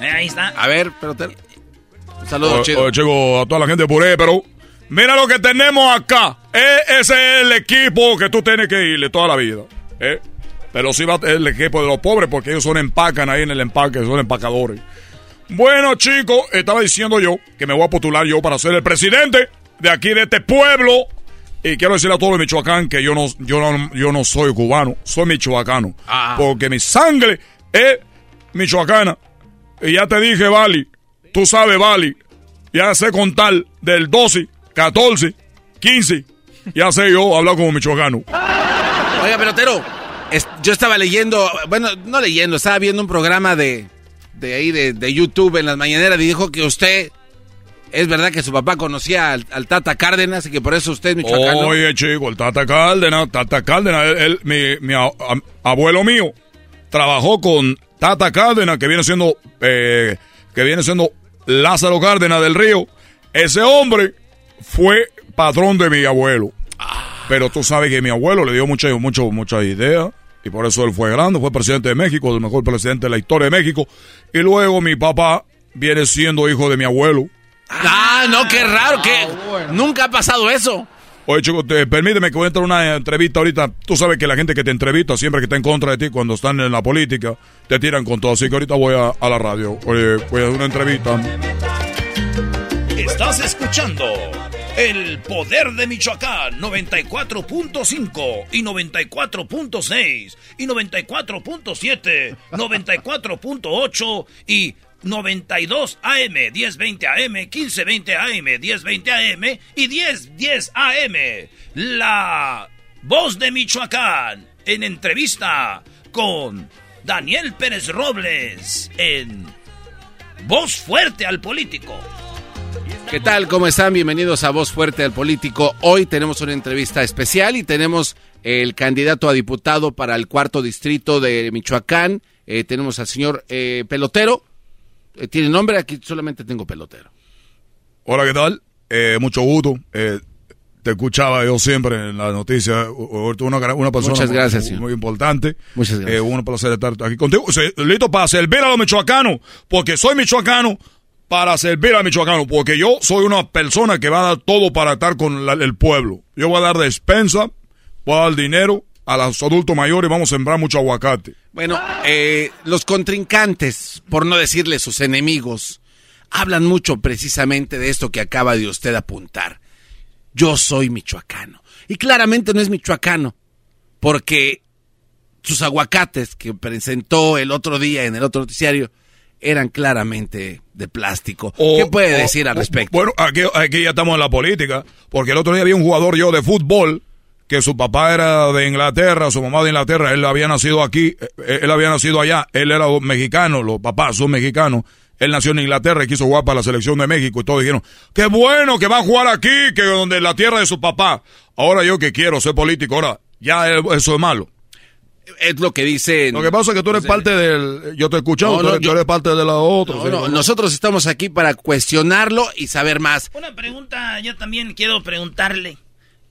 Eh, ahí está. A ver, pelotero. Un saludo O- chido. oye, chico, a toda la gente de Puré, pero mira lo que tenemos acá. Eh, ese es el equipo que tú tienes que irle toda la vida. ¿eh? Pero sí va a el equipo de los pobres porque ellos son empacan ahí en el empaque, son empacadores. Bueno, chicos, estaba diciendo yo que me voy a postular yo para ser el presidente de aquí de este pueblo. Y quiero decirle a todos los de Michoacán que yo no, yo no, yo no soy cubano, soy michoacano. Ah. Porque mi sangre es michoacana. Y ya te dije, Vali, tú sabes, Vali, ya sé contar del 12, 14, 15. Ya sé yo hablar como michoacano. Oiga, pelotero, yo estaba leyendo, bueno, no leyendo, estaba viendo un programa de, de ahí, de, de YouTube en las mañaneras y dijo que usted, es verdad que su papá conocía al, al Tata Cárdenas y que por eso usted es michoacano. Oye, chico, el Tata Cárdenas, Tata Cárdenas, él- él- mi, mi a- a- abuelo mío trabajó con Tata Cárdenas, que viene siendo, eh, que viene siendo Lázaro Cárdenas del Río. Ese hombre fue patrón de mi abuelo. Pero tú sabes que mi abuelo le dio muchas mucho, muchas ideas. Y por eso él fue grande, fue presidente de México, el mejor presidente de la historia de México. Y luego mi papá viene siendo hijo de mi abuelo. Ah, no, qué raro, que nunca ha pasado eso. Oye, chico, te- permíteme que voy a entrar a una entrevista ahorita. Tú sabes que la gente que te entrevista, siempre que está en contra de ti, cuando están en la política, te tiran con todo. Así que ahorita voy a, a la radio. Oye, voy a hacer una entrevista. Estás escuchando El Poder de Michoacán 94.5 y 94.6 y 94.7, 94.8 y 92 AM, 1020 AM, 1520 AM, 1020 AM y 1010 AM. La voz de Michoacán en entrevista con Daniel Pérez Robles en Voz Fuerte al Político. ¿Qué tal? ¿Cómo están? Bienvenidos a Voz Fuerte al Político. Hoy tenemos una entrevista especial y tenemos el candidato a diputado para el cuarto distrito de Michoacán. Eh, tenemos al señor eh, Pelotero. Eh, ¿Tiene nombre? Aquí solamente tengo Pelotero. Hola, ¿qué tal? Mucho gusto. Te escuchaba yo siempre en la noticia. Una, una persona Muchas gracias, muy, señor. muy importante. Muchas gracias. Un placer estar aquí contigo. Listo para servir a los michoacanos, porque soy michoacano para servir a michoacanos, porque yo soy una persona que va a dar todo para estar con el pueblo. Yo voy a dar despensa, voy a dar dinero a los adultos mayores vamos a sembrar mucho aguacate. Bueno, eh, los contrincantes, por no decirle sus enemigos, hablan mucho precisamente de esto que acaba de usted apuntar. Yo soy michoacano. Y claramente no es michoacano, porque sus aguacates que presentó el otro día en el otro noticiario eran claramente de plástico. ¿Qué puede decir al respecto? Bueno, aquí, aquí ya estamos en la política, porque el otro día había un jugador yo de fútbol que su papá era de Inglaterra, su mamá de Inglaterra, él había nacido aquí, eh, él había nacido allá, él era mexicano, los papás son mexicanos. Él nació en Inglaterra y quiso jugar para la selección de México y todos dijeron, qué bueno que va a jugar aquí, que donde la tierra de su papá. Ahora yo que quiero ser político, ahora ya eso es malo. Es lo que dicen. Lo que pasa es que tú eres parte del. Yo te he escuchado, No, tú, no, eres, tú yo- eres parte de la otra. No, sí, no, ¿no? nosotros estamos aquí para cuestionarlo y saber más. Una pregunta, yo también quiero preguntarle.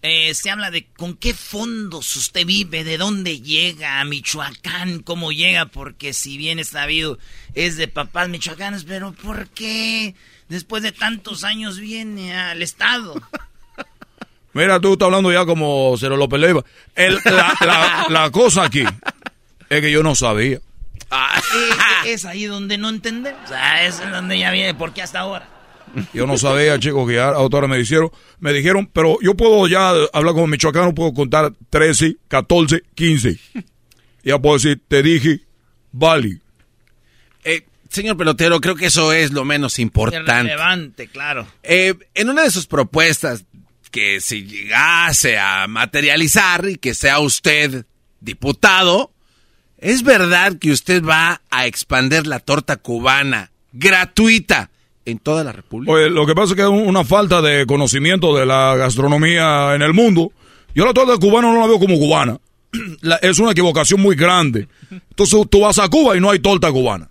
Eh, se habla de con qué fondos usted vive, de dónde llega a Michoacán, cómo llega, porque si bien es sabido, es de papás michoacanos, pero ¿por qué después de tantos años viene al estado? Mira, tú estás hablando ya como Cero López Leiva. El- la, la- la cosa aquí es que yo no sabía. Eh, es ahí donde no entendemos. O sea, es donde ya viene, ¿por qué hasta ahora? Yo no sabía, chicos, que ya ahora me dijeron, me dijeron, pero yo puedo ya hablar como michoacano, puedo contar 13, 14, 15. Ya puedo decir, te dije, vale. Eh, señor pelotero, creo que eso es lo menos importante. Relevante, claro. Eh, en una de sus propuestas, que si llegase a materializar y que sea usted diputado, ¿es verdad que usted va a expandir la torta cubana gratuita en toda la República? Oye, lo que pasa es que es un- una falta de conocimiento de la gastronomía en el mundo. Yo la torta cubana no la veo como cubana. Es una equivocación muy grande. Entonces tú vas a Cuba y no hay torta cubana.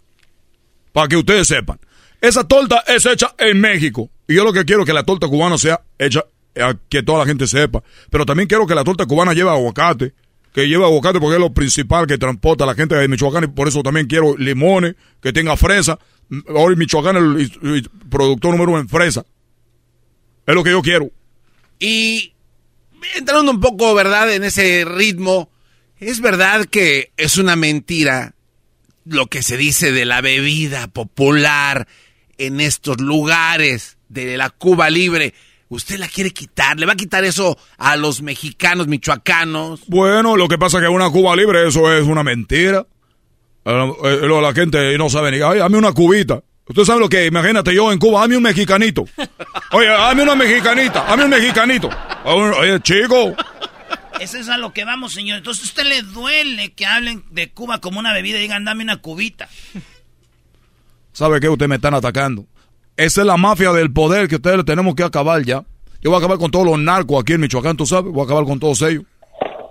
Para que ustedes sepan. Esa torta es hecha en México. Y yo lo que quiero es que la torta cubana sea hecha, eh, que toda la gente sepa. Pero también quiero que la torta cubana lleve aguacate. Que lleve aguacate porque es lo principal que transporta a la gente de Michoacán. Y por eso también quiero limones, que tenga fresa. Hoy Michoacán es el productor número uno en fresa. Es lo que yo quiero. Y entrando un poco, ¿verdad?, en ese ritmo, es verdad que es una mentira lo que se dice de la bebida popular en estos lugares de la Cuba libre. ¿Usted la quiere quitar? ¿Le va a quitar eso a los mexicanos, michoacanos? Bueno, lo que pasa es que una Cuba libre, eso es una mentira. Eh, eh, la gente no sabe ni, ay, dame una cubita. Usted sabe lo que, imagínate yo en Cuba, dame un mexicanito. Oye, dame una mexicanita, dame un mexicanito. Oye, chico, Eso es a lo que vamos, señor. Entonces, ¿a usted le duele que hablen de Cuba como una bebida y digan, dame una cubita? ¿sabe qué? Ustedes me están atacando. Esa es la mafia del poder que ustedes tenemos que acabar ya. Yo voy a acabar con todos los narcos aquí en Michoacán, tú sabes. Voy a acabar con todos ellos.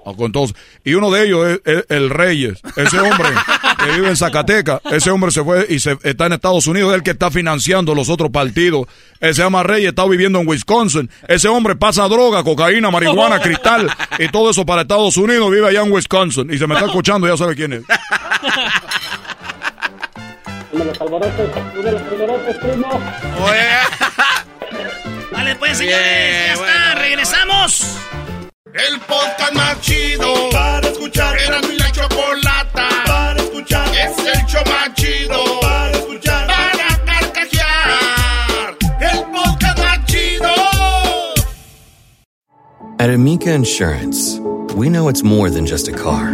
Ah, Con todos. Y uno de ellos es, es el Reyes. Ese hombre que vive en Zacatecas. Ese hombre se fue y se, está en Estados Unidos. Es el que está financiando los otros partidos. Él se llama Reyes, está viviendo en Wisconsin. Ese hombre pasa droga, cocaína, marihuana, cristal y todo eso para Estados Unidos. Vive allá en Wisconsin. Y se me está escuchando, ya sabe quién es. De los de los primo. Vale, pues, señores, ya está, regresamos. El podcast más chido para escuchar. Era mi la chocolata para escuchar. Es el show más chido para escuchar. Para carcajear. El podcast más chido. At Amica Insurance, we know it's more than just a car.